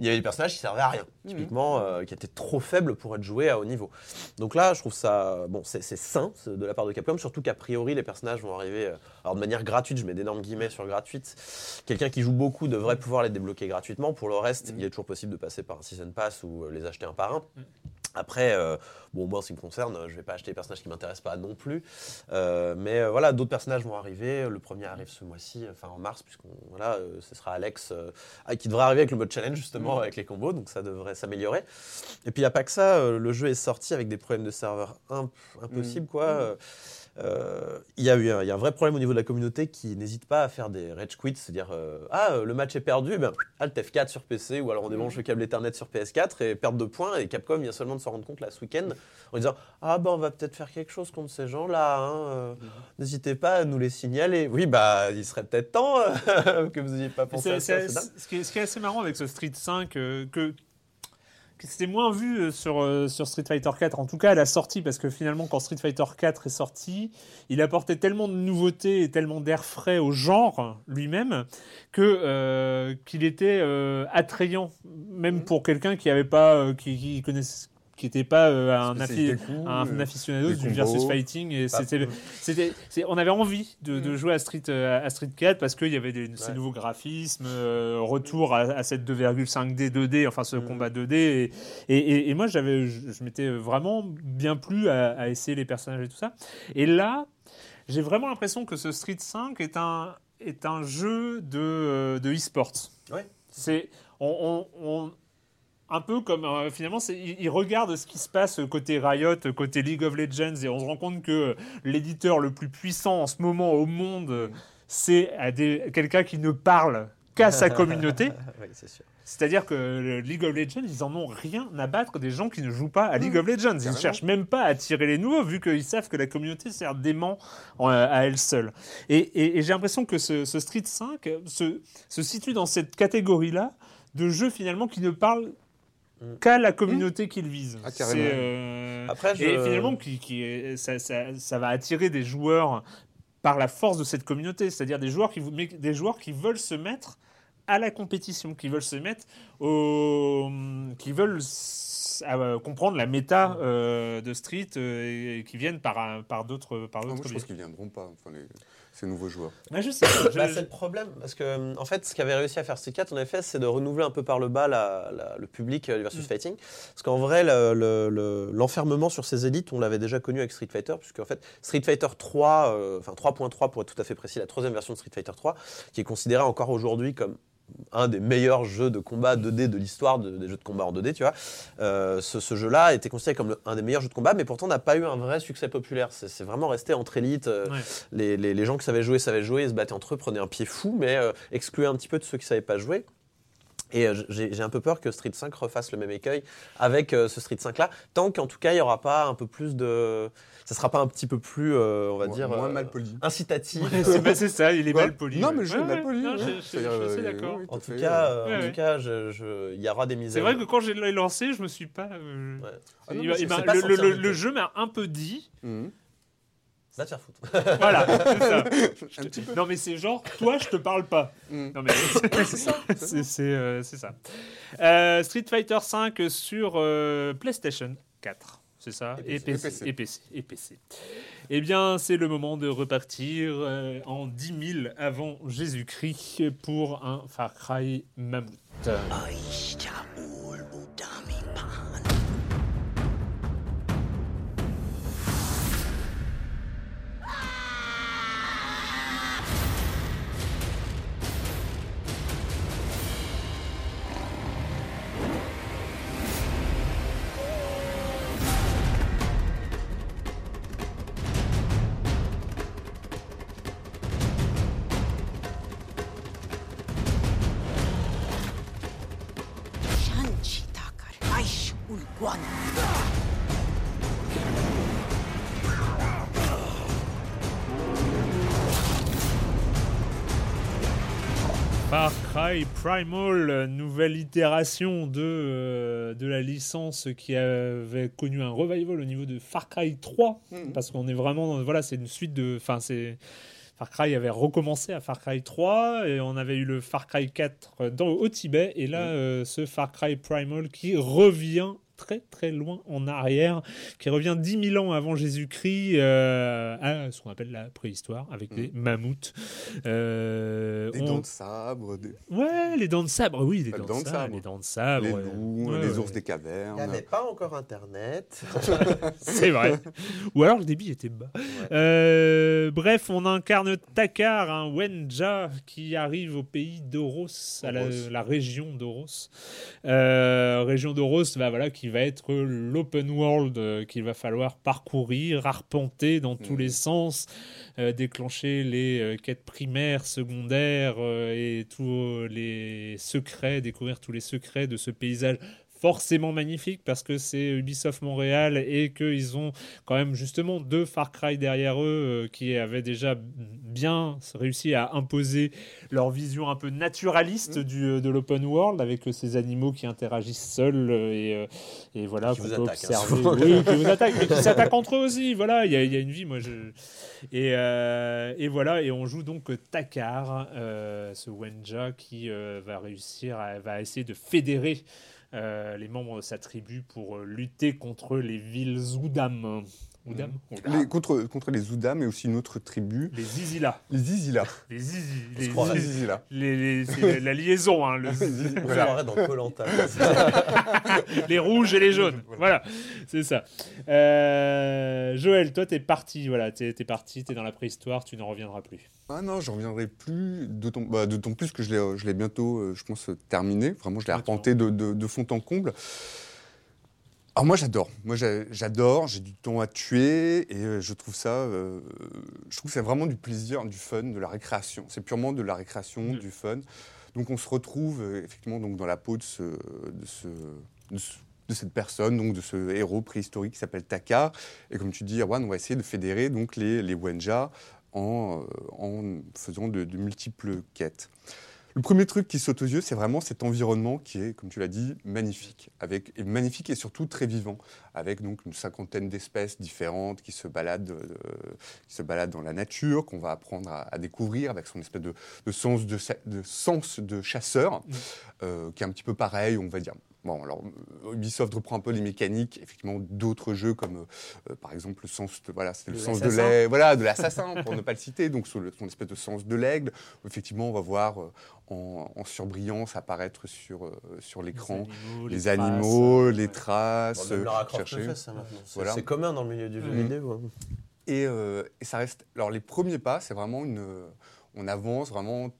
il y avait des personnages qui servaient à rien, typiquement, euh, qui étaient trop faibles pour être joués à haut niveau. Donc là, je trouve ça, bon, c'est sain de la part de Capcom, surtout qu'a priori, les personnages vont arriver, euh, alors de manière gratuite, je mets d'énormes guillemets sur gratuite. Quelqu'un qui joue beaucoup devrait pouvoir les débloquer gratuitement. Pour le reste, il est toujours possible de passer par un season pass ou euh, les acheter un par un. Après, euh, bon, moi, en ce qui me concerne, je vais pas acheter des personnages qui m'intéressent pas non plus. Euh, mais euh, voilà, d'autres personnages vont arriver. Le premier arrive ce mois-ci, enfin en mars, puisqu'on voilà, ce sera Alex ah, qui devrait arriver avec le mode challenge justement avec les combos, donc ça devrait s'améliorer. Et puis il n'y a pas que ça, le jeu est sorti avec des problèmes de serveur imp- impossibles quoi. Euh, euh, Il y, a eu un- il y a un vrai problème au niveau de la communauté qui n'hésite pas à faire des rage quits, c'est-à-dire euh, ah euh, le match est perdu, ben Alt F4 sur PC ou alors on débranche le câble Ethernet sur PS4 et perte de points et Capcom vient seulement de se rendre compte là ce week-end en disant ah ben on va peut-être faire quelque chose contre ces gens-là, hein, euh, n'hésitez pas à nous les signaler. Oui bah il serait peut-être temps euh, que vous n'ayez pas pensé à ça. ce, qui est, assez marrant avec ce Street 5, euh, que, c'était moins vu euh, sur, euh, sur Street Fighter 4, en tout cas à la sortie, parce que finalement, quand Street Fighter 4 est sorti, il apportait tellement de nouveautés et tellement d'air frais au genre lui-même que euh, qu'il était euh, attrayant, même pour quelqu'un qui avait pas, qui, qui connaissait qui n'était pas euh, un, affi- un euh, aficionado du versus fighting et c'était le- c'était c'est- on avait envie de, de jouer à Street euh, à Street 4 parce qu'il y avait des, ces nouveaux graphismes euh, retour à, à cette 2,5D 2D enfin ce Mhm. combat 2D et, et, et- et moi j'avais je, je m'étais vraiment bien plu à, à essayer les personnages et tout ça. Et là j'ai vraiment l'impression que ce Street 5 est un est un jeu de de e-sport Ouais. c'est on, on- on- un peu comme euh, finalement, ils, regardent ce qui se passe côté Riot, côté League of Legends, et on se rend compte que euh, l'éditeur le plus puissant en ce moment au monde, euh, c'est à des- quelqu'un qui ne parle qu'à sa communauté. oui, c'est sûr. C'est-à-dire que le League of Legends, ils en ont rien à battre des gens qui ne jouent pas à League of Legends. Ils ne cherchent même pas à attirer les nouveaux, vu qu'ils savent que la communauté sert d'aimant euh, à elle seule. Et, et- et j'ai l'impression que ce, ce Street 5 se, se situe dans cette catégorie-là de jeux finalement qui ne parlent. Qu'à la communauté qu'ils visent. Ah, carrément. C'est, euh, Après, je- Et finalement, qui, ça, ça- ça va attirer des joueurs par la force de cette communauté, c'est-à-dire des joueurs qui, des joueurs qui veulent se mettre à la compétition, qui veulent se mettre au, qui veulent à, euh, comprendre la méta euh, de Street euh, et, qui viennent par, par d'autres par Ah, d'autres je pense qu'ils viendront pas, enfin, les- ces nouveaux joueurs. Ouais, je sais. pas, je- Bah, c'est le problème, parce que en fait, ce qu'avait réussi à faire Street 4, en effet, c'est de renouveler un peu par le bas la- la- le public euh, du versus fighting. Parce qu'en vrai, le- le- le- l'enfermement sur ces élites, on l'avait déjà connu avec Street Fighter, puisque en fait, Street Fighter 3, euh, enfin 3.3 pour être tout à fait précis, la troisième version de Street Fighter 3, qui est considérée encore aujourd'hui comme un des meilleurs jeux de combat 2D de l'histoire de- des jeux de combat en 2D, tu vois. Euh, ce, ce jeu-là a été considéré comme le- un des meilleurs jeux de combat, mais pourtant n'a pas eu un vrai succès populaire. C'est vraiment resté entre élites. euh, Ouais. les, les- les gens qui savaient jouer savaient jouer, ils se battaient entre eux, prenaient un pied fou, mais euh, excluaient un petit peu de ceux qui savaient pas jouer. Et euh, j'ai un peu peur que Street 5 refasse le même écueil avec euh, ce Street 5 là, tant qu'en tout cas il y aura pas un peu plus de, ça sera pas un petit peu plus, euh, on va Moins- dire, moins euh, mal poli. incitatif. C'est c'est ça, il est mal poli. Non, mais le jeu est Ouais, mal poli. je- je- je- je suis d'accord. En tout cas, en tout cas, je- je- il y aura des misères. C'est vrai que quand j'ai l'ai lancé, je me suis pas. euh, Ouais. Ah non, il il le, jeu m'a un peu dit. Mhm. Va te faire foutre. Voilà, c'est ça. Peu. Non, mais c'est genre, toi, je te parle pas. Mm. Non, mais c'est ça. C'est c'est, euh, c'est ça. Euh, Street Fighter V sur euh, PlayStation 4. C'est ça Et Et PC. Et PC. Et PC. Eh bien, c'est le moment de repartir euh, en 10 000 avant Jésus-Christ pour un Far Cry Mammouth. Primal, nouvelle itération de, euh, de la licence qui avait connu un revival au niveau de Far Cry 3, Mhm. parce qu'on est vraiment dans, voilà, c'est une suite de, enfin c'est Far Cry avait recommencé à Far Cry 3 et on avait eu le Far Cry 4 dans, au Tibet et là Mhm. euh, ce Far Cry Primal qui revient très très loin en arrière, qui revient 10 000 ans avant Jésus-Christ euh, à ce qu'on appelle la préhistoire avec des mammouths. Euh, Des on- dents de sabre, des- Ouais, les dents de sabre, oui, les dents de de dents de sabre, sabre. les dents de sabre. les loups, Ouais, les ouais. ours des Il cavernes. n'y avait pas encore Internet. C'est vrai. Ou alors le débit était bas. Euh, bref, on incarne Takar, un Wenja qui arrive au pays d'Oros, à la, région d'Oros. Euh, région d'Oros, bah, voilà, qui va être l'open world euh, qu'il va falloir parcourir, arpenter dans tous les sens, euh, déclencher les euh, quêtes primaires, secondaires et tous les secrets, découvrir tous les secrets de ce paysage forcément magnifique parce que c'est Ubisoft Montréal et qu'ils ont quand même justement deux Far Cry derrière eux euh, qui avaient déjà bien réussi à imposer leur vision un peu naturaliste Mm. du, euh, de l'open world avec euh, ces animaux qui interagissent seuls et, et voilà Qui vous attaquent, hein, observer souvent. oui, qui vous attaquent mais qui s'attaquent entre eux aussi voilà il y, y a une vie moi je et, euh, et voilà et on joue donc Takar euh, ce Wenja qui euh, va réussir à, va essayer de fédérer les membres de sa tribu pour euh, lutter contre les villes Oudam. Oudam Les- contre, contre les Ouda, mais aussi une autre tribu, Les Zizila. les Zizila. Les Zizila. les- les- la liaison, hein, le- Voilà. dans Colanta. les rouges et les jaunes. Voilà, c'est ça. Euh, Joël, toi, t'es parti. Voilà, t'es es parti, t'es dans la préhistoire, tu n'en reviendras plus. Ah non, j'en reviendrai plus, d'autant bah, d'autant plus que je l'ai je l'ai bientôt, euh, je pense, euh, terminé. Vraiment, je l'ai arpenté de, de- de fond en comble. Alors moi, j'adore. Moi, j'a- j'adore. J'ai du temps à tuer et euh, je trouve ça, euh, je trouve c'est vraiment du plaisir, du fun, de la récréation. C'est purement de la récréation, Mm. du fun. Donc on se retrouve euh, effectivement donc dans la peau de ce, de ce, de ce- de cette personne, donc de ce héros préhistorique qui s'appelle Takar. Et comme tu dis, Erwan, on va essayer de fédérer donc les, les Wenja en, en faisant de, de multiples quêtes. Le premier truc qui saute aux yeux, c'est vraiment cet environnement qui est, comme tu l'as dit, magnifique, avec et magnifique et surtout très vivant, avec donc une cinquantaine d'espèces différentes qui se baladent, euh, qui se baladent dans la nature, qu'on va apprendre à, à découvrir avec son espèce de, de sens de, sa- de sens de chasseur, Mm. euh, qui est un petit peu pareil, on va dire. Bon, alors euh, Ubisoft reprend un peu les mécaniques, effectivement, d'autres jeux comme, euh, par exemple, le sens, de, voilà, c'était le De sens de l'assassin. l'aigle, voilà, de l'assassin, pour ne pas le citer, donc sur le- son espèce de sens de l'aigle. Effectivement, on va voir euh, en, en surbrillance apparaître sur, euh, sur l'écran Les les animaux, animaux, traces, les ouais. Bon, traces, même euh, le fait, ça, maintenant. C'est Voilà. c'est commun dans le milieu du jeu Mhm. vidéo. hein. Et, euh, et ça reste. Alors, les premiers pas, c'est vraiment une. On avance vraiment.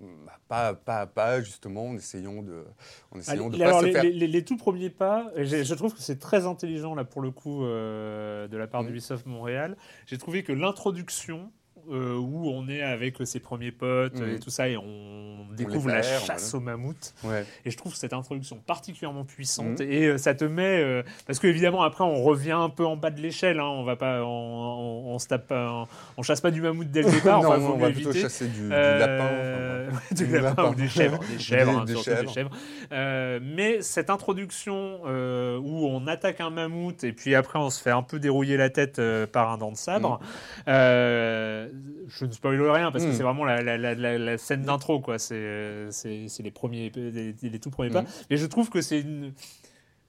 Bah, Pas, pas à pas, justement, en essayant de, en essayant de Allez, pas alors, se les, faire. les- les- les tout premiers pas, je, je trouve que c'est très intelligent là pour le coup euh, de la part Mhm. d'Ubisoft Montréal. J'ai trouvé que l'introduction euh, où on est avec ses premiers potes Mhm. et tout ça et on découvre la chasse aux mammouths. Ouais. Et je trouve cette introduction particulièrement puissante Mhm. et euh, ça te met euh, parce que évidemment après on revient un peu en bas de l'échelle. Hein, on va pas, on, on, on se tape, pas- on, on chasse pas du mammouth dès le départ. non, enfin, non, faut on va plutôt chasser du, du lapin. enfin, du Du lapin ou des chèvres, des chèvres, Des- hein, des surtout chèvres. des chèvres. Mais cette introduction où on attaque un mammouth et puis après on se fait un peu dérouiller la tête par un dent de sabre, euh, je ne spoil rien parce que Mm. c'est vraiment la, la- la- la- la scène d'intro quoi. C'est euh, les premiers, les, les tout premiers pas. Mm. Et je trouve que c'est une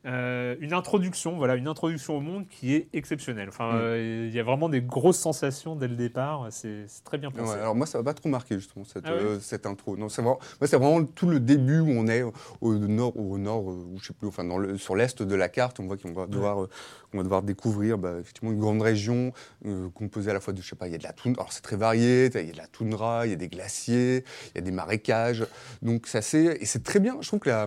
euh, une introduction, voilà, une introduction au monde qui est exceptionnelle. Enfin, Mm. euh, il y a vraiment des grosses sensations dès le départ. C'est c'est très bien pensé. Ouais, alors moi, ça m'a pas trop marqué justement cette, Ah ouais euh, cette intro. Non, c'est vraiment, c'est vraiment tout le début où on est au nord, au nord, euh, ou je sais plus, enfin dans le, sur l'est de la carte, on voit qu'on va devoir, euh, qu'on va devoir découvrir bah, effectivement une grande région euh, composée à la fois de, je sais pas, il y a de la toundra, alors c'est très varié, il y a de la toundra, il y a des glaciers, il y a des marécages, donc c'est assez, et c'est très bien. Je trouve que la,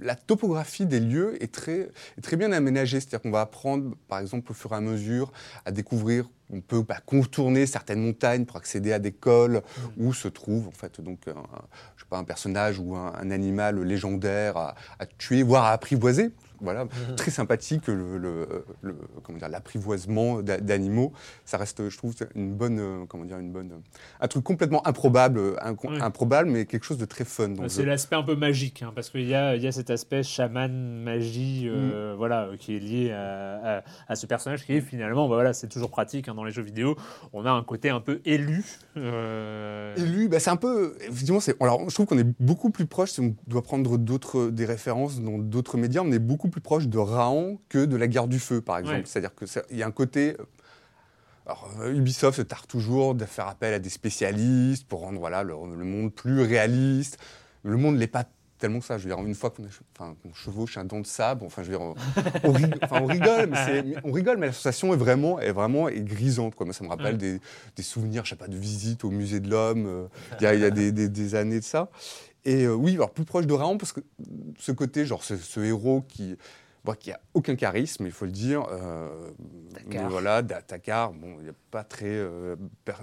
la topographie des lieux est très, est très bien aménagée, c'est-à-dire qu'on va apprendre, par exemple, au fur et à mesure, à découvrir on peut bah, contourner certaines montagnes pour accéder à des cols où se trouve en fait donc un, je sais pas, un personnage ou un, un animal légendaire à, à tuer, voire à apprivoiser. Voilà, très sympathique, le, le- le- comment dire, l'apprivoisement d'a- d'animaux. Ça reste, je trouve, une bonne, euh, comment dire, une bonne, un truc complètement improbable, euh, inco- improbable, mais quelque chose de très fun. C'est l'aspect un peu magique, hein, parce qu'il y a, y a cet aspect chaman, magie, Mm. euh, voilà, euh, qui est lié à, à- à ce personnage qui est finalement, bah voilà, c'est toujours pratique hein, dans les jeux vidéo. On a un côté un peu élu. euh, Élu, bah, c'est un peu. Effectivement, c'est. Alors, je trouve qu'on est beaucoup plus proche. Si on doit prendre d'autres des références dans d'autres médias, on est beaucoup plus proche de Raon que de la Guerre du Feu, par exemple. Ouais. C'est-à-dire que ça- il y a un côté. euh, Alors, euh, Ubisoft se tarde toujours de faire appel à des spécialistes pour rendre voilà le, le monde plus réaliste. Le monde n'est pas tellement ça. Je veux dire, une fois qu'on enfin, chevauche un don de sabre, enfin, je veux dire, on, on rig- enfin, on rigole, mais c'est- mais on rigole, mais la sensation est vraiment, est vraiment est grisante. Quoi. Moi, ça me rappelle des, des souvenirs, je sais pas, de visite au musée de l'homme. euh, il y a, il y a des, des- des années de ça. Et euh, oui, alors plus proche de Raon, parce que ce côté, genre ce, ce héros qui, bon, qui a aucun charisme, il faut le dire. euh, mais voilà, Da- Takar, bon, il n'est pas très, euh,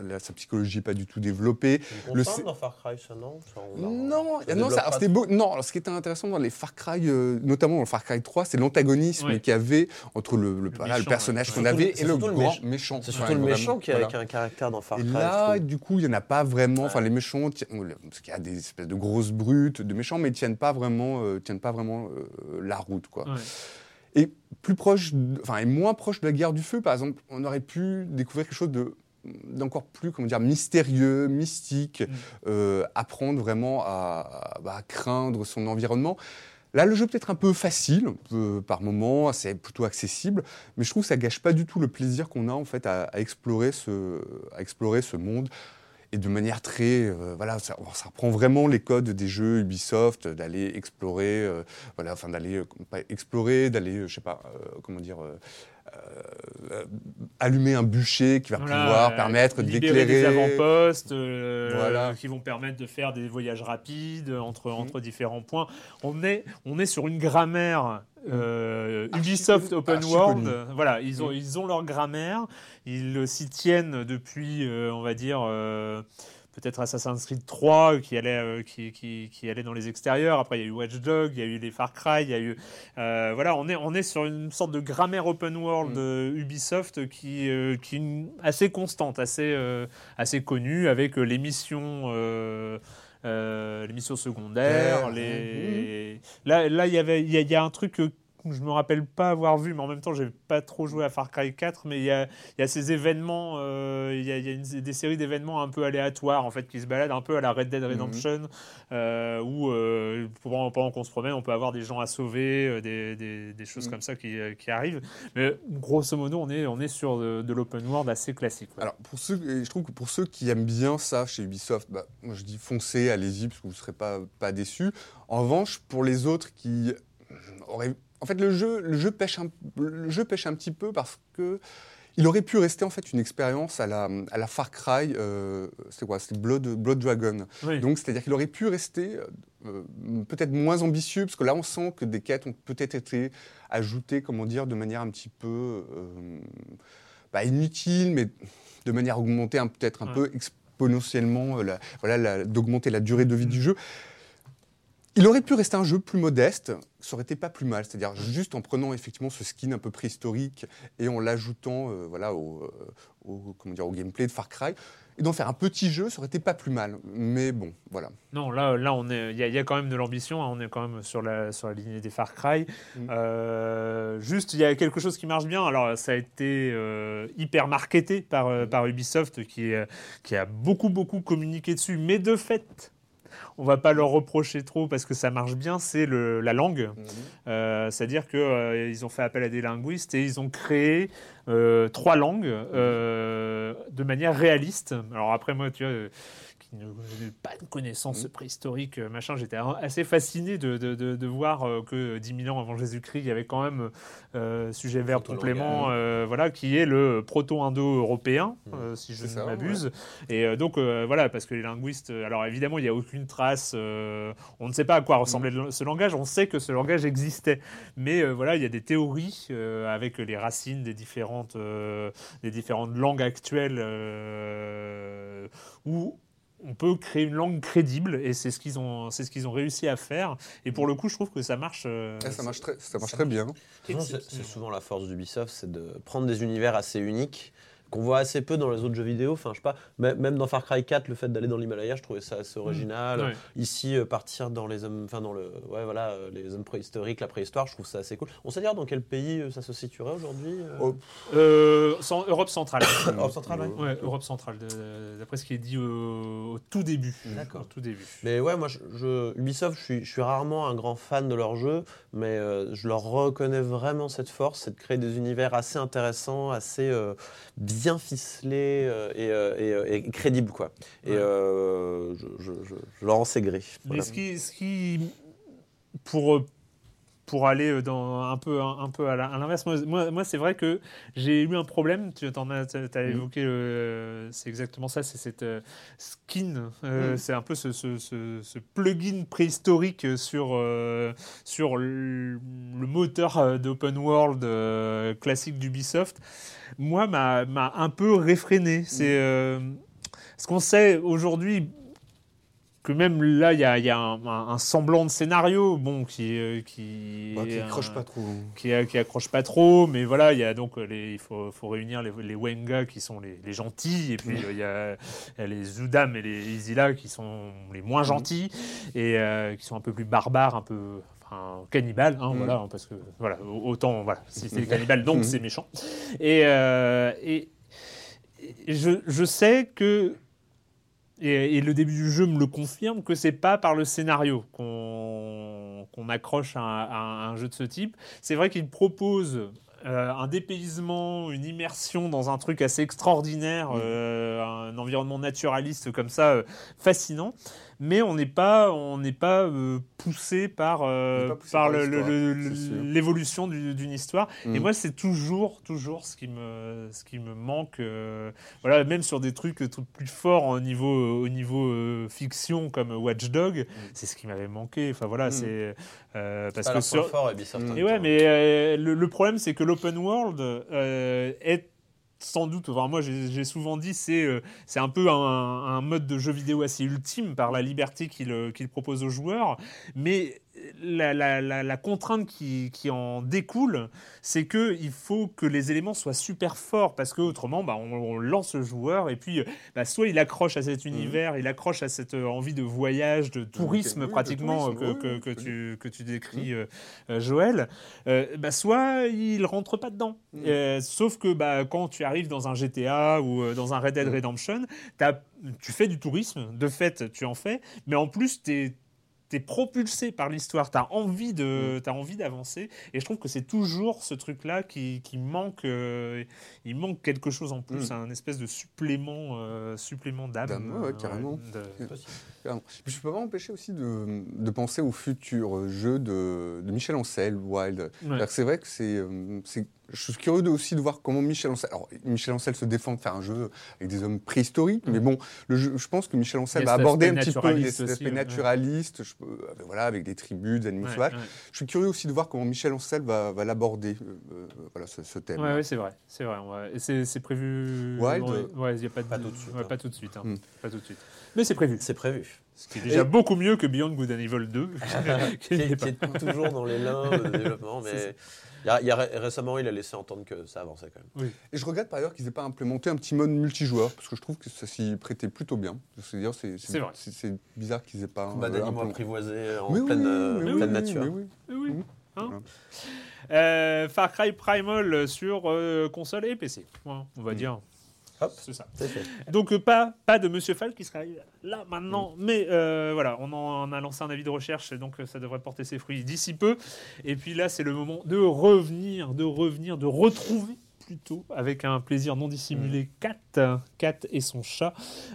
là, sa psychologie n'est pas du tout développée. On Le parle dans Far Cry, ça, non? Ça, on a- Non, ça non, développe ça- pas c'était beau. Non, alors, ce qui était intéressant dans les Far Cry, euh, notamment dans le Far Cry 3, c'est l'antagonisme Ouais. qu'il y avait entre le, le, voilà, le méchant, personnage ouais. qu'on avait et le grand méchant. méchant. C'est surtout Ouais, le vraiment, méchant qui a, voilà. a un caractère dans Far Et Cry. là, je trouve. du coup, il n'y en a pas vraiment. Enfin, Ouais. les méchants, parce qu'il y a des espèces de grosses brutes de méchants, mais ils tiennent pas vraiment, euh, tiennent pas vraiment euh, la route, quoi. Et plus proche, enfin, et moins proche de la guerre du feu, par exemple, on aurait pu découvrir quelque chose de d'encore plus comment dire mystérieux, mystique, Mm. euh, apprendre vraiment à, à- bah, à craindre son environnement. Là, le jeu peut être un peu facile, peu par moment, c'est plutôt accessible, mais je trouve que ça gâche pas du tout le plaisir qu'on a en fait à, à explorer ce, à explorer ce monde et de manière très, euh, voilà, ça, reprend vraiment les codes des jeux Ubisoft, d'aller explorer, euh, voilà, enfin d'aller euh, explorer, d'aller, euh, je sais pas, comment dire. Euh, allumer un bûcher qui va Voilà, pouvoir euh, permettre d'éclairer. des avant-postes euh, Voilà. qui vont permettre de faire des voyages rapides entre, Mhm. entre différents points. On est, on est sur une grammaire euh, Ubisoft. Open World. Voilà, ils ont, Mhm. ils ont leur grammaire. Ils s'y tiennent depuis, euh, on va dire. Euh, Peut-être Assassin's Creed 3 qui allait, euh, qui, qui, qui allait dans les extérieurs. Après, il y a eu Watch Dogs, il y a eu les Far Cry, il y a eu. euh, voilà, on est, on est sur une sorte de grammaire open world Mm. euh, Ubisoft qui, euh, qui est assez constante, assez, euh, assez connue, avec euh, les missions. euh, euh, les missions secondaires, Ouais, les... là, là, il y avait, il y, a- y a un truc je me rappelle pas avoir vu, mais en même temps, j'ai pas trop joué à Far Cry 4, mais il y a, il y a ces événements, euh, il y a, il y a une- des séries d'événements un peu aléatoires en fait qui se baladent un peu à la Red Dead Redemption, euh, où euh, pendant, pendant qu'on se promène, on peut avoir des gens à sauver, euh, des, des- des choses Mhm. comme ça qui, euh, qui arrivent. Mais grosso modo, on est, on est sur de, de l'open world assez classique. ouais. Alors, pour ceux, je trouve que pour ceux qui aiment bien ça chez Ubisoft, bah, moi je dis foncez, allez-y, parce que vous ne serez pas, pas déçus. En revanche, pour les autres qui auraient. En fait, le jeu, le, jeu pêche un, le jeu pêche un petit peu parce que. Il aurait pu rester en fait une expérience à la, à la Far Cry, euh, c'est quoi? C'était Blood, Blood Dragon. Oui. Donc, c'est-à-dire qu'il aurait pu rester euh, peut-être moins ambitieux, parce que là, on sent que des quêtes ont peut-être été ajoutées, comment dire, de manière un petit peu euh, inutile, mais de manière à augmenter un- peut-être un Ouais. peu exponentiellement, la- voilà, la- d'augmenter la durée de vie du jeu. Il aurait pu rester un jeu plus modeste, ça aurait été pas plus mal, c'est-à-dire juste en prenant effectivement ce skin un peu préhistorique et en l'ajoutant euh, voilà, au, euh, au- comment dire, au gameplay de Far Cry, et d'en faire un petit jeu, ça aurait été pas plus mal. Mais bon, voilà. Non, là, là, on est, il y, a- il y a quand même de l'ambition. hein, on est quand même sur la sur la lignée des Far Cry. Mm. Euh, juste, il y a quelque chose qui marche bien. Alors, ça a été euh, hyper marketé par par Ubisoft, qui qui a beaucoup beaucoup communiqué dessus. Mais de fait, on va pas leur reprocher trop parce que ça marche bien. C'est la langue. Euh, C'est-à-dire qu'ils ont fait appel à des linguistes et ils ont créé euh, trois langues euh, de manière réaliste. Alors après, moi, tu vois, euh, qui n'ai pas de connaissance Mhm. préhistorique, euh, machin, j'étais assez fasciné de, de- de- de voir euh, que 10 000 ans avant Jésus-Christ, il y avait quand même euh, sujet Proto-langage. complément, euh, voilà, qui est le proto-indo-européen, euh, si je ne m'abuse. Et euh, donc, euh, voilà, parce que les linguistes, euh, alors évidemment, il n'y a aucune trace, euh, on ne sait pas à quoi ressemblait le- ce langage, on sait que ce langage existait. Mais euh, voilà, il y a des théories euh, avec les racines des différentes, euh, des différentes langues actuelles euh, où on peut créer une langue crédible et c'est ce qu'ils ont, c'est ce qu'ils ont réussi à faire. Et pour le coup, je trouve que ça marche. euh, Ah, ça marche très, ça marche ça très bien. C'est souvent la force d'Ubisoft, c'est de prendre des univers assez uniques qu'on voit assez peu dans les autres jeux vidéo. Enfin, je sais pas, même dans Far Cry 4, le fait d'aller dans l'Himalaya, je trouvais ça assez original. Ouais. Ici, euh, partir dans les hommes, enfin dans le, ouais, voilà, euh, les hommes préhistoriques, la préhistoire, je trouve ça assez cool. On sait dire dans quel pays euh, ça se situerait aujourd'hui euh Oh, Euh, Europe centrale. Europe centrale, ouais. Ouais, Europe centrale, d'après ce qui est dit au, au tout début. D'accord. Tout début. Mais ouais, moi, je, je- Ubisoft, je suis, je suis rarement un grand fan de leur jeu, mais euh, je leur reconnais vraiment cette force, c'est de créer des univers assez intéressants, assez euh, bien ficelés euh, et, euh, et, euh, et crédibles, quoi. Et Ouais. je, je- je- je leur en sais gré. Voilà. ce qui, ce qui pour, pour aller dans un peu, un, peu à l'inverse, moi, c'est vrai que j'ai eu un problème. Tu en as, Mhm. évoqué, euh, c'est exactement ça, c'est cette euh, skin. euh, Mhm. C'est un peu ce, ce- ce- ce plugin préhistorique sur, euh, sur le, le moteur euh, d'open world euh, classique d'Ubisoft. Moi, m'a un peu réfréné. C'est euh, ce qu'on sait aujourd'hui que même là, il y a, il y a un, un- un semblant de scénario, bon, qui, euh, qui, bah, qui accroche un- pas trop. qui, qui accroche pas trop, mais voilà, il y a donc euh, les, il faut, faut réunir les, les Wenga qui sont les, les gentils, et puis euh, il y, a, il y a les Zudam et les Isila qui sont les moins gentils et euh, qui sont un peu plus barbares, un peu cannibales, hein, voilà, hein, parce que voilà, au- autant voilà, si c'est des cannibales, donc c'est méchant. Et, euh, et, et je, je sais que et, et le début du jeu me le confirme que c'est pas par le scénario qu'on accroche à, un- à un jeu de ce type. C'est vrai qu'il propose euh, un dépaysement, une immersion dans un truc assez extraordinaire, euh, un environnement naturaliste comme ça, euh, fascinant. Mais on n'est pas, on n'est pas euh, poussé par, euh, pas poussé par l'évolution du- d'une histoire. Et Mhm. moi, c'est toujours, toujours ce qui me, ce qui me manque. euh, voilà, même sur des trucs, euh, trucs plus forts au niveau, au niveau euh, fiction comme Watch Dog, c'est ce qui m'avait manqué. Enfin voilà, Mm. c'est euh, parce Pas que sur- fort, Ubisoft. Mm. en et ouais, mais euh, le, le problème, c'est que l'open world euh, est sans doute, moi j'ai souvent dit, c'est euh, c'est un peu un, mode de jeu vidéo assez ultime par la liberté qu'il euh, propose aux joueurs, mais la, la- la- la contrainte qui, qui en découle, c'est qu'il faut que les éléments soient super forts, parce que autrement, bah, on, on lance le joueur, et puis bah, soit il accroche à cet univers, il accroche à cette euh, envie de voyage, de tourisme oui, de pratiquement tourisme, oui, que, oui, que, que tu, que tu décris, euh, euh, Joël, euh, bah, soit il rentre pas dedans. Euh, sauf que bah, quand tu arrives dans un GTA ou dans un Red Dead. Redemption, tu fais du tourisme, de fait tu en fais, mais en plus tu es T'es propulsé par l'histoire, t'as envie Mm. de, t'as envie d'avancer, et je trouve que c'est toujours ce truc-là qui, qui manque. euh, il manque quelque chose en plus, Mm. un espèce de supplément, euh, supplément d'âme. Ouais, euh, carrément. de-. Clairement. Je peux pas m'empêcher aussi de, de penser au futur jeu de, de Michel Ancel, Wild. Ouais. C'est vrai que c'est, euh, c'est- je suis curieux de- aussi de voir comment Michel Ancel. Alors, Michel Ancel se défend de faire un jeu avec des hommes préhistoriques, mais bon, le jeu- je pense que Michel Ancel va aborder un aspect petit peu les naturaliste ouais. je euh, voilà, avec des tribus, des animaux Ouais, sauvages. ouais. Je suis curieux aussi de voir comment Michel Ancel va, va l'aborder, euh, euh, voilà, ce, ce thème. Ouais, c'est vrai, c'est vrai. on va- Et c'est prévu. Wild, Ouais, y a pas, de, pas tout de suite, ouais, hein. pas tout de suite. hein. Hmm. Pas tout de suite. Mais c'est prévu. C'est prévu. Ce qui est déjà Et- beaucoup mieux que Beyond Good and Evil 2. qui qui, n'est est, pas- qui est toujours dans les limbes de développement, mais il y a- il y a ré- récemment, il a laissé entendre que ça avançait quand même. Et je regrette par ailleurs qu'ils n'aient pas implémenté un petit mode multijoueur, parce que je trouve que ça s'y prêtait plutôt bien. C'est-à-dire, c'est, bizarre qu'ils n'aient pas Combat euh, d'animaux implémenté. apprivoisés en Mais oui, pleine, euh, mais pleine oui, nature. mais oui. Oui. Mhm. Hein. Euh, Far Cry Primal sur euh, console et PC. On va Mm. dire. Hop. C'est ça. C'est fait. Donc euh, pas, pas de Monsieur Fall qui sera là maintenant, mais euh, voilà, on en a lancé un avis de recherche, et donc euh, ça devrait porter ses fruits d'ici peu. Et puis là, c'est le moment de revenir, de revenir, de retrouver plutôt avec un plaisir non dissimulé Kat, Kat et son chat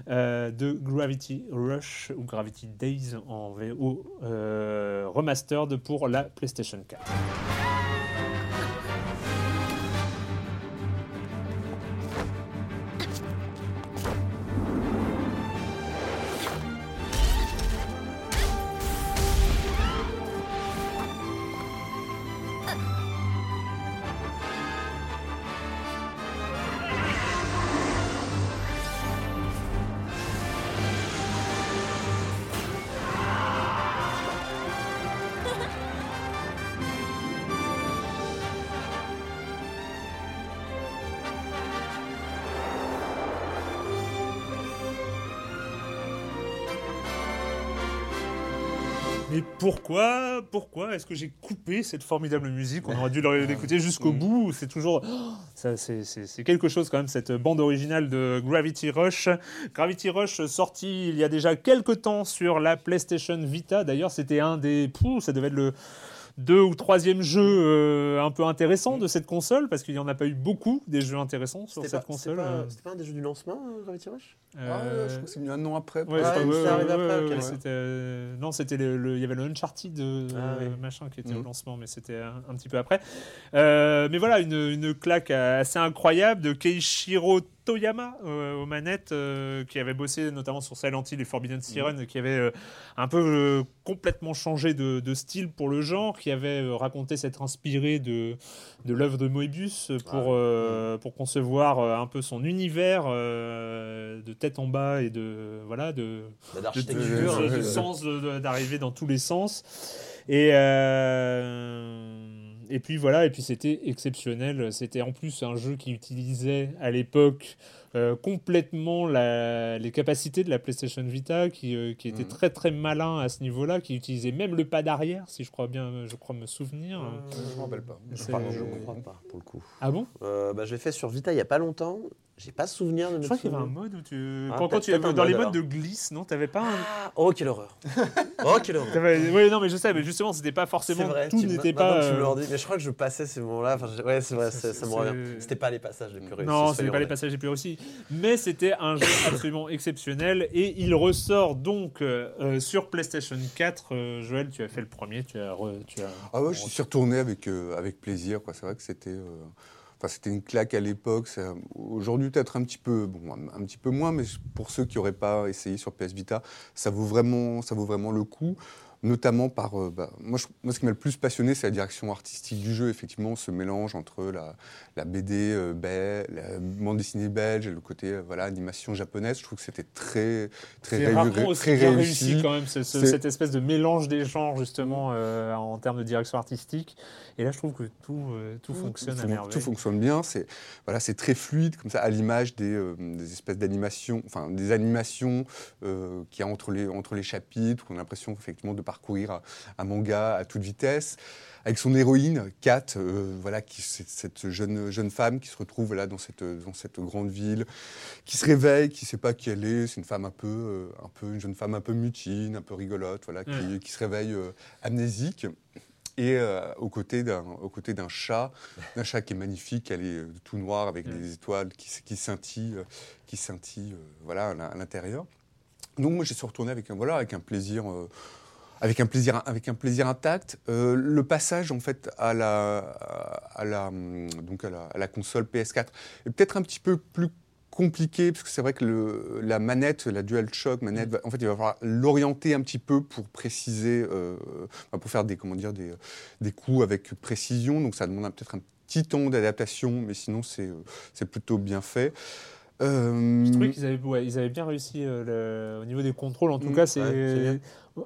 euh, de Gravity Rush ou Gravity Days en VO euh, remastered pour la PlayStation 4. Pourquoi, pourquoi est-ce que j'ai coupé cette formidable musique On aurait dû l'écouter jusqu'au bout. C'est toujours, oh, c'est quelque chose quand même cette bande originale de Gravity Rush. Gravity Rush sorti il y a déjà quelques temps sur la PlayStation Vita. D'ailleurs, c'était un des, Pouh, ça devait être le deux ou troisième jeu euh, un peu intéressant de cette console parce qu'il n'y en a pas eu beaucoup des jeux intéressants sur cette pas, console. c'était pas- euh, c'était pas un des jeux du lancement, euh, Gravity Rush? Ah, je crois que c'est venu un an après. Ouais, Ah, ouais, arrivé ouais, c'était, non, c'était le, le- il y avait le Uncharted de Ah, oui. machin qui était Mhm. au lancement, mais c'était un, un petit peu après. Euh, mais voilà, une, une claque assez incroyable de Keishiro Toyama euh, aux manettes, euh, qui avait bossé notamment sur Silent Hill et Forbidden Siren, qui avait euh, un peu complètement changé de, de style pour le genre, qui avait raconté s'être inspiré de, de l'œuvre de Moebius pour, euh, pour concevoir un peu son univers de tête en bas et de voilà de de, de- sens d'arriver dans tous les sens. Et euh, et puis voilà et puis c'était exceptionnel c'était en plus un jeu qui utilisait à l'époque euh, complètement la- les capacités de la PlayStation Vita qui, euh, qui était Mhm. très très malin à ce niveau-là qui utilisait même le pas d'arrière si je crois bien je crois me souvenir Je me rappelle pas. Enfin, je crois pas, pour le coup. ah bon? Euh, bah, je l'ai fait sur Vita il y a pas longtemps. J'ai pas souvenir de je crois qu'il y avait un mode où tu Ah, quand, tu dans les mode, modes de glisse non t'avais pas un Ah, oh, quelle horreur. Oh, quelle horreur. Oui, non, mais je sais, mais justement, c'était pas C'est forcément. vrai, tout tu- n'était pas. tu me euh, le mais je crois que je passais ces moments-là. Enfin, je- ouais, c'est vrai, ça, ça me revient. C'était pas les passages les plus réussis. Non, c'était pas les passages les plus réussis. Mais c'était un jeu absolument exceptionnel. Et il ressort donc euh, euh, sur PlayStation 4. Euh, Joël, tu as fait le premier. Tu as. re- tu as Ah ouais, je suis retourné avec, euh, avec plaisir. quoi. C'est vrai que c'était, c'était une claque à l'époque. Aujourd'hui, peut-être un petit peu, bon, un petit peu moins, mais pour ceux qui n'auraient pas essayé sur PS Vita, ça vaut vraiment, ça vaut vraiment le coup. Notamment par, euh, bah, moi, je- moi, ce qui m'a le plus passionné, c'est la direction artistique du jeu. Effectivement, ce mélange entre la, la BD euh, belle, la bande dessinée belge et le côté euh, voilà animation japonaise. Je trouve que c'était très, très, C'est ré- rarement aussi très réussi. réussi quand même, ce- ce- C'est- cette espèce de mélange des genres justement euh, en termes de direction artistique. Et là, je trouve que tout, euh, tout fonctionne à Tout- merveille. Tout fonctionne bien. C'est voilà, très fluide comme ça, à l'image des, euh, des espèces d'animations, enfin des animations qu'il y a entre les entre les chapitres. On a l'impression effectivement de parcourir un, un manga à toute vitesse. Avec son héroïne, Kat, euh, voilà, qui cette jeune jeune femme qui se retrouve là dans cette dans cette grande ville, qui se réveille, qui sait pas qui elle est. C'est une femme un peu euh, un peu une jeune femme un peu mutine, un peu rigolote, voilà, qui, qui se réveille euh, amnésique et aux côtés d'un aux côtés d'un chat, d'un chat qui est magnifique, elle est tout noire avec Mm. des étoiles qui, qui scintillent, qui scintillent, voilà à l'intérieur. Donc moi j'ai suis retourné avec un voilà avec un plaisir. Avec un plaisir, intact. Euh, le passage en fait à la, console PS4 est peut-être un petit peu plus compliqué parce que c'est vrai que la manette, la DualShock manette, en fait, il va falloir l'orienter un petit peu pour préciser, euh, pour faire des des, des coups avec précision. Donc ça demande peut-être un petit temps d'adaptation, mais sinon c'est euh, c'est plutôt bien fait. Euh, Je trouvais qu'ils avaient, ouais, ils avaient bien réussi euh, le- au niveau des contrôles. En tout Mm, cas, c'est, ouais,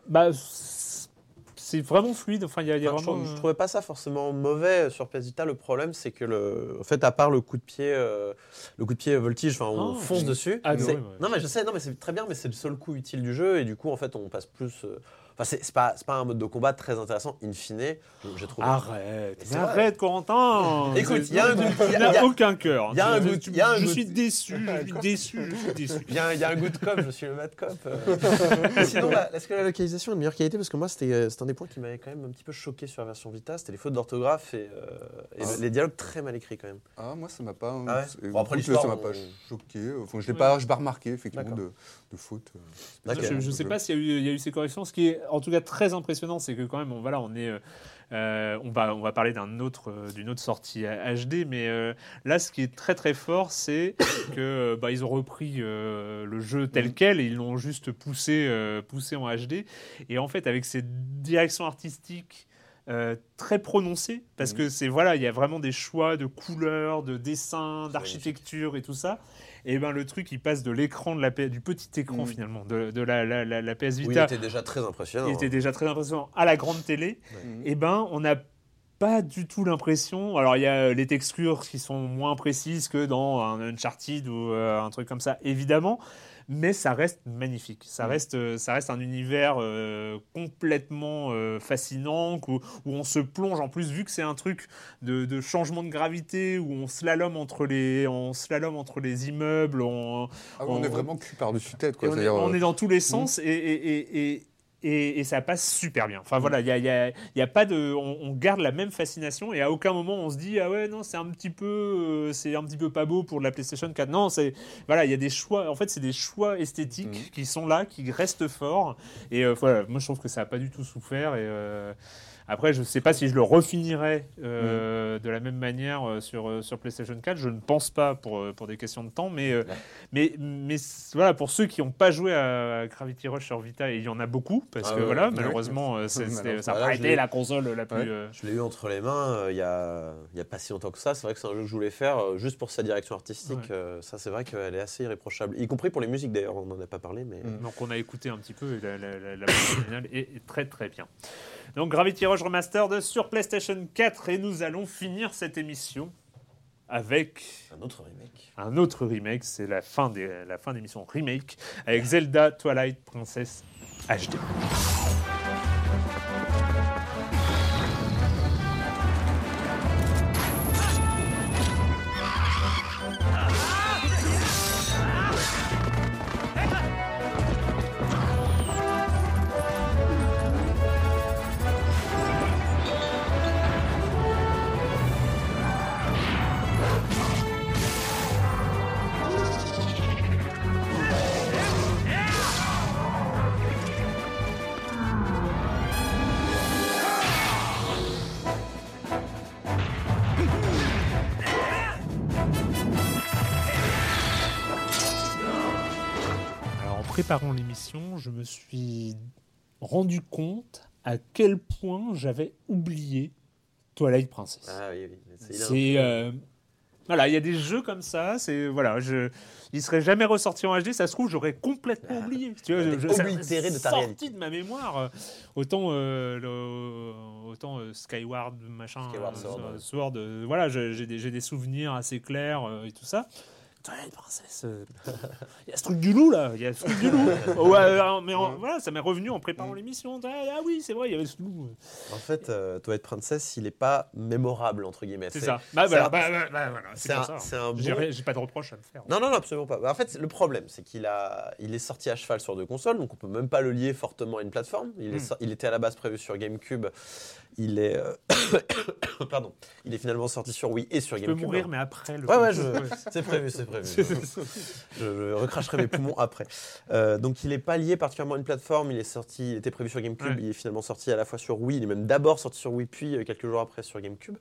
bah, c'est- vraiment fluide. Enfin, il y a, y a Enfin, je, vraiment. je trouvais pas ça forcément mauvais sur PS Vita. Le problème, c'est que le, en fait, à part le coup de pied, euh, le coup de pied voltige, enfin, on Ah, fonce dessus. ouais. Non, mais je sais, non, mais c'est très bien, mais c'est le seul coup utile du jeu et du coup, en fait, on passe plus. euh, Enfin, c'est pas, un mode de combat très intéressant in fine. je- J'ai trouvé. Arrête, arrête, Corentin. Écoute, il y a un goût- il n'a aucun cœur. il y a un un Je suis déçu, je suis déçu, je suis déçu. Il y, a, il y a un goût de cop, je suis le mad cop. euh. Sinon, la- est-ce que la localisation est de meilleure qualité? Parce que moi, c'était euh, un des points qui m'avait quand même un petit peu choqué sur la version Vita. C'était les fautes d'orthographe et, euh, et Ah. les dialogues très mal écrits quand même. Ah, moi, ça m'a pas. Ah ouais? c'est- Bon, après, ça m'a pas choqué. Enfin, je l'ai pas, remarqué effectivement. De, euh. Je ne sais pas s'il y, a eu- il y a eu ces corrections. Ce qui est en tout cas très impressionnant, c'est que quand même, on, voilà, on est, euh, euh, on va, on va parler d'un autre, euh, d'une autre sortie HD, mais euh, là, ce qui est très très fort, c'est que bah, ils ont repris le jeu tel quel et ils l'ont juste poussé, poussé en HD. Et en fait, avec cette direction artistique. euh, très prononcée parce Mhm. que c'est voilà il y a vraiment des choix de couleurs de dessins d'architecture et tout ça et ben le truc il passe de l'écran de la du petit écran Mhm. finalement de, de la, la, la, la PS Oui, il Vita était déjà très impressionnant. il était déjà très impressionnant à la grande télé, et ben on n'a pas du tout l'impression. Alors il y a euh, les textures qui sont moins précises que dans un Uncharted ou euh, un truc comme ça, évidemment. Mais ça reste magnifique. Ça Mm. reste, euh, ça reste un univers euh, complètement euh, fascinant où, où on se plonge. En plus, vu que c'est un truc de, de changement de gravité où on slalom entre les, on slalom entre les immeubles, on, Ah on On- est vraiment cul par-dessus tête. Quoi. on, est, on est dans tous les sens et, et, et, et, et- et ça passe super bien. Enfin voilà, il y a, il y a- il y a pas de, on, on garde la même fascination et à aucun moment on se dit ah ouais non c'est un petit peu, euh, c'est un petit peu pas beau pour la PlayStation 4. Non c'est voilà il y a des choix. En fait c'est des choix esthétiques Mhm. qui sont là, qui restent forts et euh, voilà moi je trouve que ça a pas du tout souffert et euh, après, je ne sais pas si je le refinirais euh, de la même manière euh, sur, euh, sur PlayStation 4. Je ne pense pas pour, euh, pour des questions de temps. Mais, mais, mais c- voilà, pour ceux qui n'ont pas joué à Gravity Rush sur Vita, et il y en a beaucoup, parce Ah que ouais, voilà, ouais. malheureusement, c'est- c'était- ça n'a Voilà, pas je été la console la plus. Euh, Je l'ai eu entre les mains il y, a, y a pas si longtemps que ça. C'est vrai que c'est un jeu que je voulais faire juste pour sa direction artistique. Ça, c'est vrai qu'elle est assez irréprochable. Y compris pour les musiques d'ailleurs, on n'en a pas parlé. Mais... Mm. Donc on a écouté un petit peu et la, la, la, est, est très très bien. Donc Gravity Rush Remastered sur PlayStation 4 et nous allons finir cette émission avec Un autre remake. un autre remake, c'est la fin des la fin d'émission remake avec Zelda Twilight Princess HD. L'émission, je me suis rendu compte à quel point j'avais oublié Twilight Princess. Ah oui, oui. C'est euh, voilà, il y a des jeux comme ça. C'est voilà, je, il serait jamais ressorti en HD. Ça se trouve, j'aurais complètement oublié. Tu vois, je, je- ça oblitéré de ta sorti réalité. de ma mémoire. Euh, Autant euh, le- autant euh, Skyward machin, Skyward Sword, voilà, j'ai des, souvenirs assez clairs et tout ça. Twilight Princess, euh, il y a ce truc du loup là, il y a ce truc du loup. Ouais, euh, mais en- voilà, ça m'est revenu en préparant l'émission. Ah, ah oui, c'est vrai, il y avait ce loup. En fait, euh, Twilight Princess, il n'est pas mémorable, entre guillemets. C'est ça. Bah, c'est voilà, un- bah, bah, bah, voilà, c'est C'est un, ça. c'est un J'ai bon- rien- j'ai pas de reproche à me faire. Non, non, non, absolument pas. Bah, En fait, le problème, c'est qu'il a, il est sorti à cheval sur deux consoles, donc on peut même pas le lier fortement à une plateforme. Il, est Hmm. sor- il était à la base prévu sur GameCube. Il est, euh, pardon, il est finalement sorti sur Wii et sur Je peux GameCube. mourir, mais après le. Ouais, ouais, je- c'est prévu, c'est prévu. Je, je recracherai mes poumons après. Euh, donc il n'est pas lié particulièrement à une plateforme. Il est sorti, il était prévu sur GameCube. Ouais. Il est finalement sorti à la fois sur Wii. Il est même d'abord sorti sur Wii, puis euh, quelques jours après sur GameCube.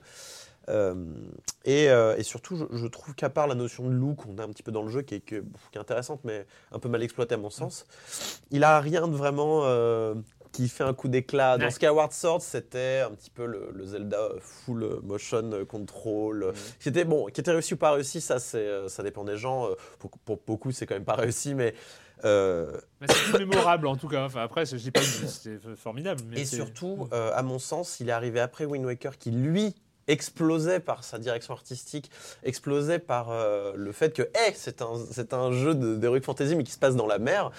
Et, et surtout, je, je trouve qu'à part la notion de loup qu'on a un petit peu dans le jeu, qui est, que- qui est intéressante, mais un peu mal exploitée à mon sens, il a rien de vraiment qui fait un coup d'éclat. Dans Ouais. Skyward Sword, c'était un petit peu le, le Zelda full motion control, euh, qui était bon, qui était réussi ou pas réussi, ça c'est, euh, ça dépend des gens. Euh, Pour, pour beaucoup, c'est quand même pas réussi, mais euh, Mais c'est plus mémorable en tout cas. Enfin, après, je dis pas que c'est formidable. Mais et surtout, euh, à mon sens, il est arrivé après Wind Waker, qui lui explosait par sa direction artistique, explosait par euh, le fait que, hey, c'est un, un jeu de- d'heroic fantasy mais qui se passe dans la mer,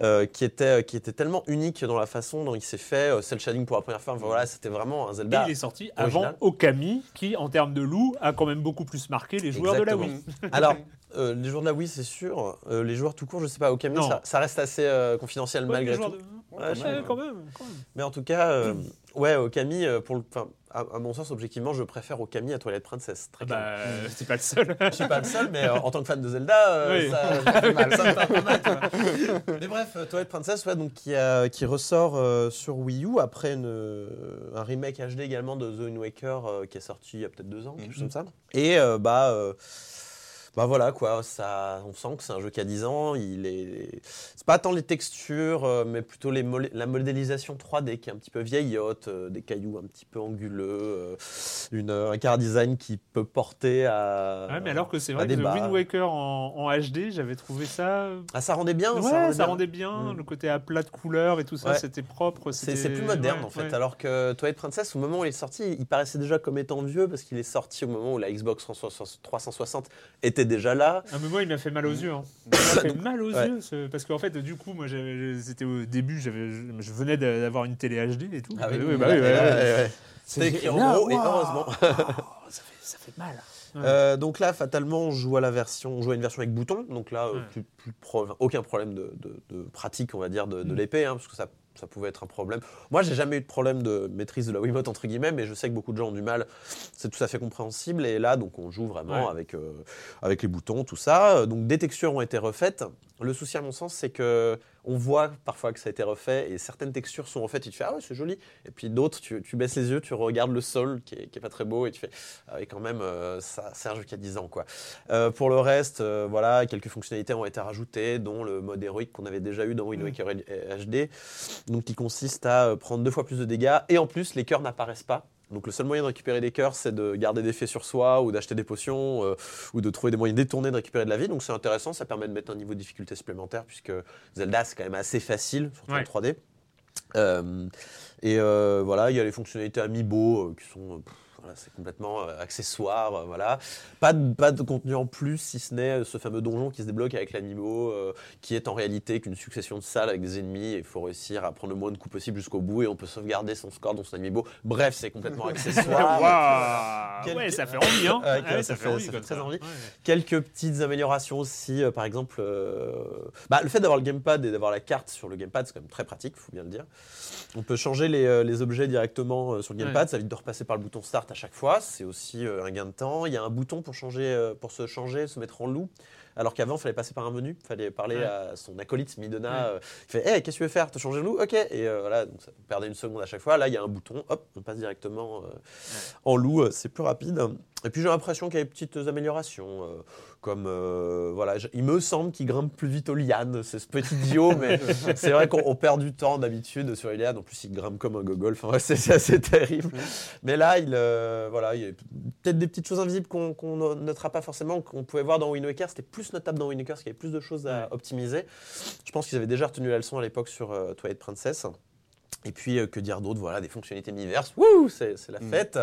euh, qui, était, qui était tellement unique dans la façon dont il s'est fait, euh, cell shading pour la première fois, voilà, c'était vraiment un Et Zelda. il est sorti original. avant Okami, qui en termes de loup a quand même beaucoup plus marqué les joueurs de la. Wii. Alors, euh, les joueurs de la Wii, c'est sûr. Euh, les joueurs tout court, je sais pas. Okami, ça, ça reste assez euh, confidentiel Ouais, malgré tout. de- Ouais, Ouais, je- quand même, quand même. Mais en tout cas, euh, ouais, Okami, euh, pour le, à, à mon sens, objectivement, je préfère Okami à Twilight Princess. Très Ah bah, euh, c'est pas le seul. Je suis pas le seul, mais euh, en tant que fan de Zelda, euh, Oui. ça, ça fait mal, ça me fait un peu mal, tu vois. Mais bref, Twilight Princess, ouais, donc, qui, a- qui ressort euh, sur Wii U après une, un remake HD également de The Wind Waker euh, qui est sorti il y a peut-être deux ans, quelque chose comme ça. Et euh, bah, euh, bah voilà quoi, ça, on sent que c'est un jeu qui a 10 ans. Il est, c'est pas tant les textures, euh, mais plutôt les la modélisation 3D qui est un petit peu vieillotte, euh, des cailloux un petit peu anguleux, euh, une, un car design qui peut porter à. Ouais, mais alors que c'est vrai que. Wind Waker en, en HD, j'avais trouvé ça. Ah, ça rendait bien. ouais, ça rendait bien. Mm. Le côté à plat de couleur et tout ça, Ouais. c'était propre. C'est, plus moderne ouais, en fait. Alors que Twilight Princess, au moment où il est sorti, il paraissait déjà comme étant vieux parce qu'il est sorti au moment où la Xbox 360 était était déjà là. Ah, mais moi, il m'a fait mal aux yeux. hein. Il m'a fait mal aux Ouais. yeux. ce- Parce qu'en fait, du coup, moi, c'était au début, j'avais- je, venais d'a- d'avoir une télé HD et tout. Ah oui, oui, bah oui, ouais, ouais. C'était écrit en gros, et heureusement. ça, fait, ça fait mal. Euh, donc là, fatalement, on joue à la version, on joue à une version avec bouton. Donc là, Ouais. plus, plus pro- aucun problème de, de- de pratique, on va dire, de, de Mm. l'épée, hein, parce que ça, ça pouvait être un problème. Moi, j'ai jamais eu de problème de maîtrise de la Wiimote entre guillemets, mais je sais que beaucoup de gens ont du mal. C'est tout à fait compréhensible. Et là, donc, on joue vraiment Ouais. avec euh, avec les boutons, tout ça. Euh, Donc, des textures ont été refaites. Le souci, à mon sens, c'est que on voit parfois que ça a été refait et certaines textures sont refaites. Et tu fais ah ouais, c'est joli. Et puis d'autres, tu, tu baisses les yeux, tu regardes le sol qui est, qui est pas très beau et tu fais ah oui, quand même, euh, ça, jeu qui a 10 ans, quoi. Euh, pour le reste, euh, voilà, quelques fonctionnalités ont été rajoutées, dont le mode héroïque qu'on avait déjà eu dans Wind Waker HD, donc qui consiste à prendre deux fois plus de dégâts, et en plus, les cœurs n'apparaissent pas. Donc le seul moyen de récupérer des cœurs, c'est de garder des faits sur soi, ou d'acheter des potions, euh, ou de trouver des moyens détournés de récupérer de la vie. Donc c'est intéressant, ça permet de mettre un niveau de difficulté supplémentaire, puisque Zelda, c'est quand même assez facile, surtout Ouais. en 3D. Euh, et euh, voilà, il y a les fonctionnalités Amiibo qui sont. pff, voilà, c'est complètement euh, accessoire, euh, voilà. Pas de, pas de contenu en plus, si ce n'est euh, ce fameux donjon qui se débloque avec euh, qui est en réalité qu'une succession de salles avec des ennemis, et il faut réussir à prendre le moins de coups possible jusqu'au bout, et on peut sauvegarder son score dans son Amiibo. Bref, c'est complètement accessoire. Ouais, ça fait envie, hein. Ah ouais, ça fait- envie ça fait comme très ça. envie. Ouais. Quelques petites améliorations aussi, euh, par exemple, euh, bah, le fait d'avoir le gamepad et d'avoir la carte sur le gamepad, c'est quand même très pratique, faut bien le dire. On peut changer les, euh, les objets directement sur le gamepad, ça évite de repasser par le bouton start à chaque fois, c'est aussi euh, un gain de temps. Il y a un bouton pour, changer, euh, pour se changer, se mettre en loup. Alors qu'avant, il fallait passer par un menu, il fallait parler Ouais. à son acolyte Midona. Ouais. euh, il fait Hey, qu'est-ce que tu veux faire? Te changer le loup Ok. Et euh, voilà, donc ça perdait une seconde à chaque fois. Là, il y a un bouton, hop, on passe directement euh, en loup, c'est plus rapide. Et puis j'ai l'impression qu'il y a des petites améliorations, euh, comme euh, voilà, je- il me semble qu'il grimpe plus vite aux lianes, c'est ce petit idiot, mais c'est vrai qu'on on perd du temps d'habitude sur les lianes. En plus, il grimpe comme un gogol, enfin ouais, c'est assez terrible. Mais là, il euh, voilà, il y a peut-être des petites choses invisibles qu'on qu'on ne notera pas forcément, qu'on pouvait voir dans Wind Waker. C'était plus notable dans parce qu'il y avait plus de choses à Ouais. optimiser. Je pense qu'ils avaient déjà retenu la leçon à l'époque sur euh, Twilight Princess. Et puis, euh, que dire d'autre? Voilà, des fonctionnalités Miiverse. Wouh, c'est c'est la Mm. fête.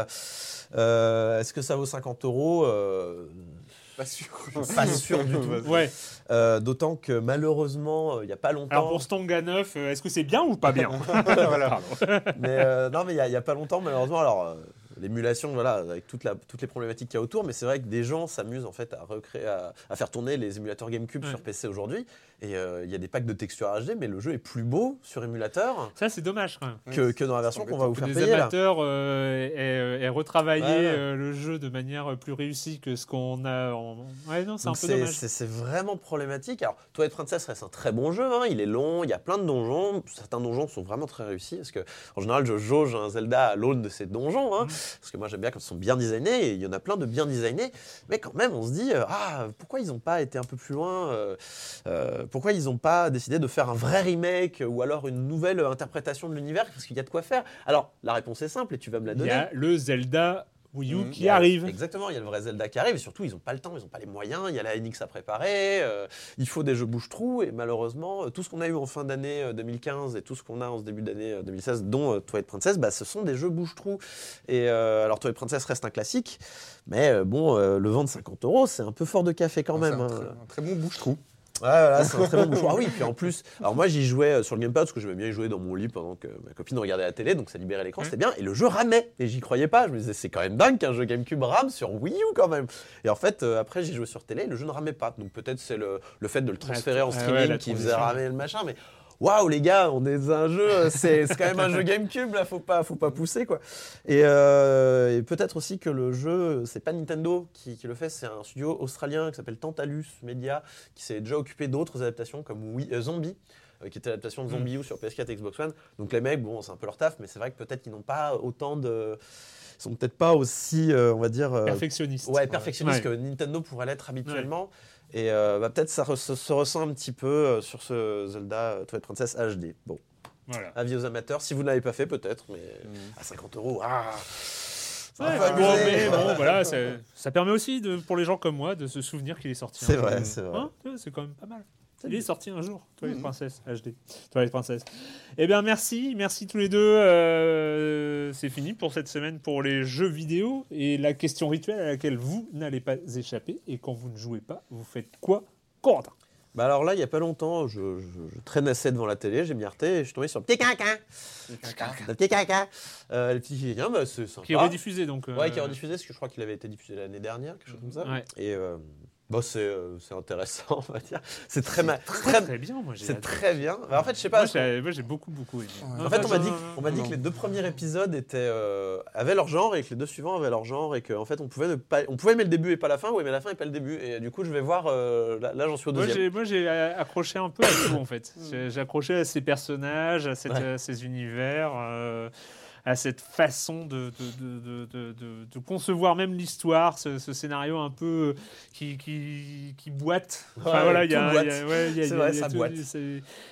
Euh, Est-ce que ça vaut 50 euros? Euh, Pas sûr. Pas sûr du tout. Ouais. euh, D'autant que malheureusement, euh, il n'y a pas longtemps. Alors pour Stonga 9, euh, est-ce que c'est bien ou pas bien? Voilà. mais euh, non, mais il n'y a, il y a pas longtemps, malheureusement. Alors, euh, l'émulation, voilà, avec toute la- toutes les problématiques qu'il y a autour, mais c'est vrai que des gens s'amusent en fait à recréer, à, à faire tourner les émulateurs GameCube Ouais. sur PC aujourd'hui. Et euh, il y a des packs de textures HD, mais le jeu est plus beau sur émulateur Ça, c'est dommage quand même. que, que dans la version qu'on va vous faire payer là. amateurs euh, aient, aient retravaillé Ouais, ouais. euh, le jeu de manière plus réussie que ce qu'on a. En... Ouais, non, c'est un peu c'est dommage. c'est- vraiment problématique. Alors, Twilight Princess reste un très bon jeu. hein. Il est long, il y a plein de donjons. Certains donjons sont vraiment très réussis. Parce que, en général, je jauge un Zelda à l'aune de ces donjons. hein. Mhm. Parce que moi, j'aime bien quand ils sont bien designés. Et il y en a plein de bien designés. Mais quand même, on se dit euh, Ah, pourquoi ils n'ont pas été un peu plus loin euh, euh, Pourquoi ils n'ont pas décidé de faire un vrai remake ou alors une nouvelle interprétation de l'univers Parce qu'il y a de quoi faire? Alors, la réponse est simple et tu vas me la Il donner. y a le Zelda Wii U Mhm. qui a- arrive. Exactement, il y a le vrai Zelda qui arrive et surtout ils n'ont pas le temps, ils n'ont pas les moyens, il y a la NX à préparer, euh, il faut des jeux bouche-trous et malheureusement euh, tout ce qu'on a eu en fin d'année euh, 2015 et tout ce qu'on a en ce début d'année euh, 2016 dont euh, Twilight Princess, bah, ce sont des jeux bouche-trous. Et euh, alors Twilight Princess reste un classique, mais euh, bon, euh, le vendre 50 euros c'est un peu fort de café quand C'est même. un, hein. très, un très bon bouche-trou. Ouais, voilà, c'est un très bon bouchoir. Ah oui, puis en plus, alors moi j'y jouais euh, sur le gamepad parce que j'aimais bien y jouer dans mon lit pendant que ma copine regardait la télé, donc ça libérait l'écran, c'était bien. Et le jeu ramait, et j'y croyais pas. Je me disais, c'est quand même dingue qu'un jeu GameCube rame sur Wii U quand même. Et en fait, euh, après j'ai joué sur télé, le jeu ne ramait pas. Donc peut-être c'est le, le fait de le transférer en ouais, ouais, streaming qui faisait ramer le machin, mais. Waouh les gars, on est dans un jeu, euh, c'est quand même un jeu GameCube là, faut pas, faut pas pousser quoi. Et, euh, et peut-être aussi que le jeu, c'est pas Nintendo qui, qui le fait, c'est un studio australien qui s'appelle Tantalus Media, qui s'est déjà occupé d'autres adaptations comme Wii- euh, Zombie, qui était l'adaptation de Zombie U sur PS4 et Xbox One. Donc les mecs, bon, c'est un peu leur taf, mais c'est vrai que peut-être qu'ils n'ont pas autant de. Ils sont peut-être pas aussi, euh, on va dire. euh, Perfectionniste. Ouais, perfectionniste Ouais. que Nintendo pourrait l'être habituellement. Et euh, bah, peut-être ça re- se, se ressent un petit peu euh, sur ce Zelda euh, Twilight Princess HD. Bon, Voilà. avis aux amateurs, si vous ne l'avez pas fait, peut-être, mais Mm. à 50 euros, ah ça Ouais, bon, mais bon, voilà, c'est- ça permet aussi de, pour les gens comme moi de se souvenir qu'il est sorti. C'est un vrai, c'est vrai. Hein, c'est quand même pas mal. Il est sorti un jour, Toilette Mhm. Princesse HD. Toilette Princesse. Eh bien, merci, merci tous les deux. Euh, c'est fini pour cette semaine pour les jeux vidéo et la question rituelle à laquelle vous n'allez pas échapper. Et quand vous ne jouez pas, vous faites quoi, Corentin? Bah alors là, il y a pas longtemps, je, je, je traînassais devant la télé, j'ai mis RT et je suis tombé sur le petit caca. Le petit caca. Euh, le petit caca, bah, c'est sympa. Qui est rediffusé donc. euh, Ouais, qui est rediffusé, parce que je crois qu'il avait été diffusé l'année dernière, quelque chose comme ça. Ouais. Et euh, bah, c'est euh, c'est intéressant, on va dire. C'est très, ma- Très, très, très bien, moi j'ai c'est adoré. très bien. Bah, en fait, je sais pas. Moi, j'ai moi, j'ai beaucoup, beaucoup aimé. Ouais. En fait, on m'a dit, on m'a dit que les deux premiers épisodes étaient, euh, avaient leur genre et que les deux suivants avaient leur genre et qu'en fait, on pouvait, ne pas, on pouvait aimer le début et pas la fin ou aimer la fin et pas le début. Et du coup, je vais voir. euh, là, là, j'en suis au Moi, deuxième. j'ai, moi, j'ai euh, accroché un peu à tout, en fait. J'ai, j'ai accroché à ces personnages, à, cette- Ouais. à ces univers, euh, à cette façon de, de, de, de, concevoir même l'histoire, ce, ce scénario un peu euh, qui, qui, qui boite. Enfin, voilà, il y a, C'est vrai, ça boite.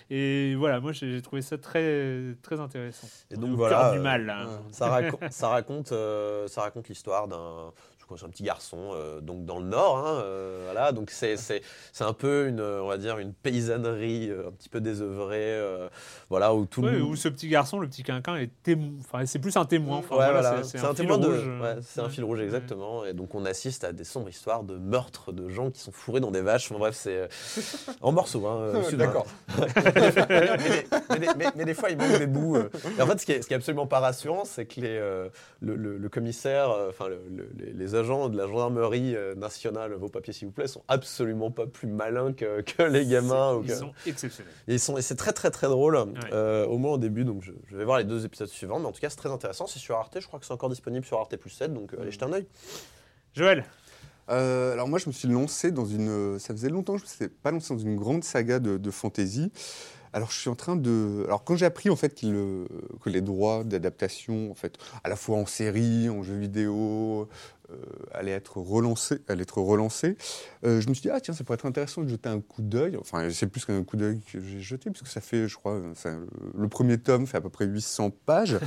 Et voilà, moi, j'ai, trouvé ça très, très intéressant. Et donc voilà, du euh, mal, là. ouais. Ça, raconte, ça raconte, euh, ça raconte l'histoire d'un, je c'est un petit garçon, euh, donc dans le Nord, hein, euh, voilà. Donc c'est, c'est, c'est un peu une, on va dire, une paysannerie euh, un petit peu désœuvrée, euh, voilà, où tout Ouais, le où ce petit garçon, le petit quinquin, est témoin. Enfin, c'est plus un témoin. Enfin, Ouais, voilà, voilà, c'est, c'est un, fil témoin de, rouge. ouais, c'est un fil rouge exactement. Et donc on assiste à des sombres histoires de meurtres de gens qui sont fourrés dans des vaches. Enfin, bref, c'est euh, en morceaux. Hein, euh, sud, D'accord. mais, des, mais mais- mais des fois, il manque des bouts. euh. Et en fait, ce qui est, ce qui est absolument pas rassurant, c'est que les, euh, le, le- le commissaire, euh, enfin le- le- les, les agents de la gendarmerie euh, nationale, vos papiers s'il vous plaît, sont absolument pas plus malins que, que les gamins. ou Ils sont exceptionnels. Et, ils sont, et c'est très très très drôle, euh, au moins au début. Donc je, je vais voir les deux épisodes suivants, mais en tout cas, c'est très intéressant. C'est sur Arte, je crois que c'est encore disponible sur Arte plus 7, donc euh, allez jeter un œil. Joël Euh, alors moi, je me suis lancé dans une... Ça faisait longtemps que je ne m'étais pas lancé dans une grande saga de, de fantasy. Alors je suis en train de... Alors quand j'ai appris en fait que les droits d'adaptation, en fait, à la fois en série, en jeu vidéo, euh, allaient être relancés, allaient être relancés, euh, je me suis dit ah tiens ça pourrait être intéressant de jeter un coup d'œil. Enfin c'est plus qu'un coup d'œil que j'ai jeté puisque ça fait je crois ça- le premier tome fait à peu près 800 pages.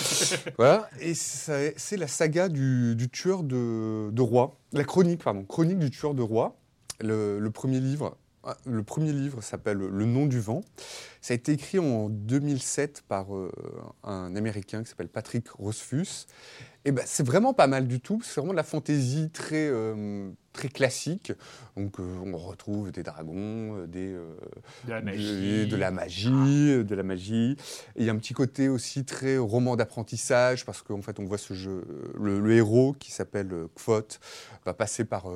voilà et c'est la saga du, du tueur de, de roi, la chronique pardon, chronique du tueur de roi. Le, le premier livre ah, le premier livre s'appelle Le nom du vent. Ça a été écrit en 2007 par euh, un Américain qui s'appelle Patrick Rothfuss. Et ben, c'est vraiment pas mal du tout. C'est vraiment de la fantaisie très, euh, très classique. Donc, euh, on retrouve des dragons, euh, des, euh, De la magie. de la magie, de la magie. Et il y a un petit côté aussi très roman d'apprentissage parce qu'en fait, on voit ce jeu, le, le héros qui s'appelle Kvothe va passer par,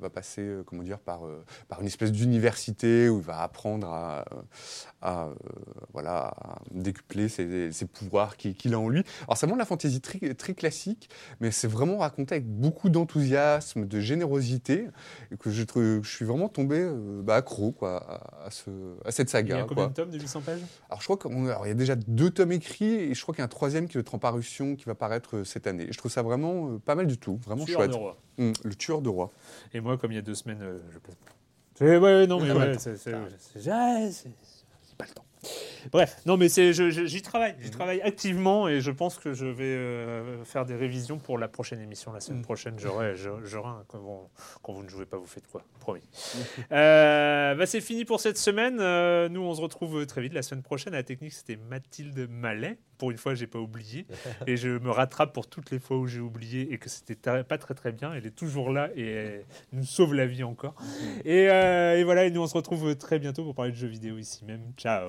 va passer, comment dire, par, par une espèce d'université où il va apprendre à, à, voilà, à décupler ses, ses pouvoirs qu'il qu'il a en lui. Alors, c'est vraiment de la fantaisie très, très classique, mais c'est vraiment raconté avec beaucoup d'enthousiasme, de générosité, et que je, trouve- je suis vraiment tombé euh, bah, accro quoi, à, à ce, à cette Il y saga. a combien quoi. de tomes de 800 pages? Alors, je crois qu'il y a déjà deux tomes écrits, et je crois qu'il y a un troisième qui va être en parution, qui va paraître euh, cette année. Et je trouve ça vraiment euh, pas mal du tout, vraiment Tueur chouette. de roi. Hum, le tueur de roi. Et moi, comme il y a deux semaines, euh, je passe pas. C'est- Ouais, non, mais ouais, c'est pas le temps. Bref, non, mais c'est, j'y travaille, j'y travaille activement et je pense que je vais euh, faire des révisions pour la prochaine émission. La semaine Mm. prochaine, j'aurai, j'aurai j'aurai un quand vous, quand vous ne jouez pas, vous faites quoi Promis. Euh, bah, c'est fini pour cette semaine. Euh, nous, on se retrouve très vite la semaine prochaine. À la technique, c'était Mathilde Mallet. Pour une fois, j'ai pas oublié et je me rattrape pour toutes les fois où j'ai oublié et que c'était ta- pas très très bien. Elle est toujours là et elle nous sauve la vie encore. Et, euh, et voilà, et nous on se retrouve très bientôt pour parler de jeux vidéo ici même. Ciao.